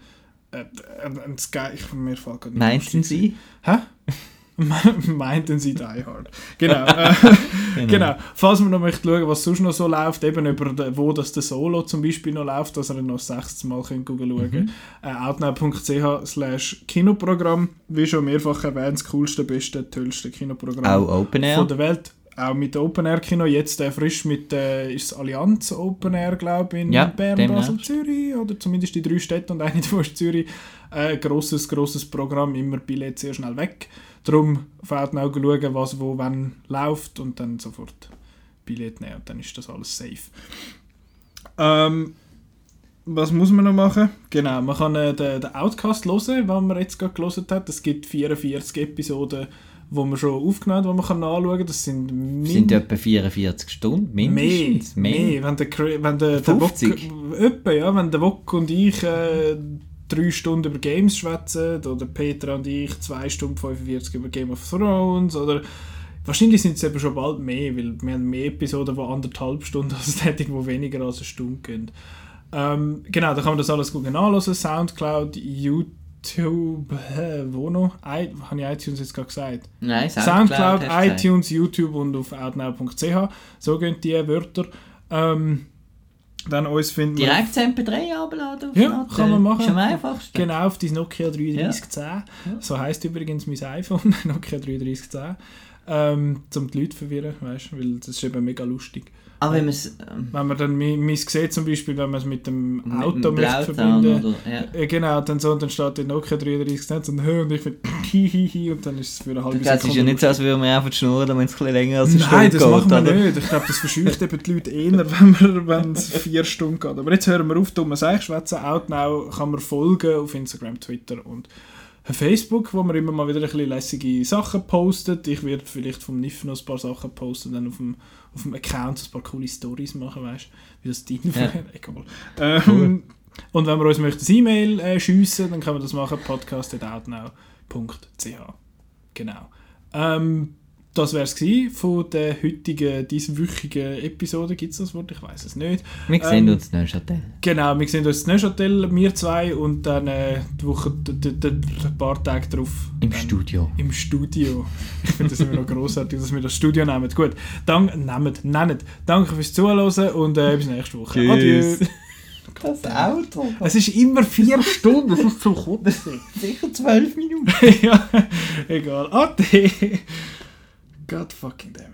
äh, ein, ein Sky, ich, mir fällt gerade nicht Meinten. Sie? Hä? Meinten sie Die Hard. Genau. Äh, genau. Falls man noch möchte schauen, was sonst noch so läuft, eben über wo das der Solo zum Beispiel noch läuft, dass ihr noch das sechste Mal könnt schauen Mhm. könnt. Äh, outnow.ch slash Kinoprogramm. Wie schon mehrfach erwähnt, das coolste, beste, tollste Kinoprogramm Auch Open Air. von der Welt. Auch mit Open Air Kino. Jetzt äh, frisch mit äh, ist Allianz Open Air, glaube ich, in Ja, Bern, demnächst. Basel, Zürich. Oder zumindest die drei Städte und eine davon ist Zürich. Äh, grosses, grosses Programm, immer Billett sehr schnell weg. Darum man auch schauen, was wo wann läuft und dann sofort Billett nehmen und dann ist das alles safe. Ähm, was muss man noch machen? Genau, man kann äh, den, den Outcast hören, den man jetzt gerade gelesen hat. Es gibt 44 Episoden, wo man schon aufgenommen hat, die man kann nachschauen kann. Das sind, min- sind etwa 44 Stunden mindestens. Mehr, mehr. Wenn der, wenn der, der Wok, 50? etwa, ja, wenn der Wok und ich äh, drei Stunden über Games schwätzen oder Petra und ich zwei Stunden 45 über Game of Thrones oder wahrscheinlich sind es eben schon bald mehr, weil wir haben mehr Episoden, die anderthalb Stunden als tätig, die weniger als eine Stunde gehen. Ähm, genau, da kann man das alles gut nachhören. Soundcloud, YouTube, äh, wo noch? I, habe ich iTunes jetzt gerade gesagt? Nein, Soundcloud, gesagt. iTunes, YouTube und auf outnow.ch. So gehen die Wörter. Ähm, Dann uns finden wir Direkt das MP3 abladen auf Ja, kann man machen. Ist am einfachsten. genau auf dein Nokia 3310. So heisst übrigens mein iPhone, Nokia 3310. Ähm, um die Leute zu verwirren, weißt du, weil das ist eben mega lustig. Aber wenn man es ähm, Wenn man dann, man, man sieht zum Beispiel, wenn man es mit dem mit Auto dem möchte Blauton verbinden oder... Ja. äh, Genau, dann, so, und dann steht der Nokia 3310 und, «Hö», und ich bin hihihi und dann ist es für eine halbe Das ist ja nicht so, als würden wir einfach schnurren, wenn es ein bisschen länger als eine Nein, Stunde das machen wir nicht. Ich glaube, das verscheucht eben die Leute eher, wenn wir- wenn es vier Stunden geht. Aber jetzt hören wir auf, dummes Eichschwätzen. Outnow kann man folgen auf Instagram, Twitter und Facebook, wo wir immer mal wieder ein bisschen lässige Sachen postet. Ich werde vielleicht vom Niff noch ein paar Sachen posten und dann auf dem, auf dem Account ein paar coole Stories machen, weißt du, wie das dein Ja. Egal. Ähm, Und wenn wir uns möchten, ein E-Mail äh, schiessen, dann können wir das machen, podcast.outnow.ch. Genau. Ähm, das wäre es von der heutigen, dieswöchigen Episode. Gibt es das Wort? Ich weiß es nicht. Wir sehen Ähm, uns in Neuchâtel. Genau, wir sehen uns in Neuchâtel, wir zwei, und dann äh, die Woche, ein paar Tage drauf. Im dann Studio. Im Studio. Ich finde das immer noch großartig, dass wir das Studio nehmen. Gut, dank, nehmt, nennt. Danke fürs Zuhören und äh, bis nächste Woche. Tschüss. Adieu. Das Auto. Es ist immer vier Stunden, das ist zum Kotzen. Sicher zwölf Minuten. ja, egal. Ade. God fucking damn.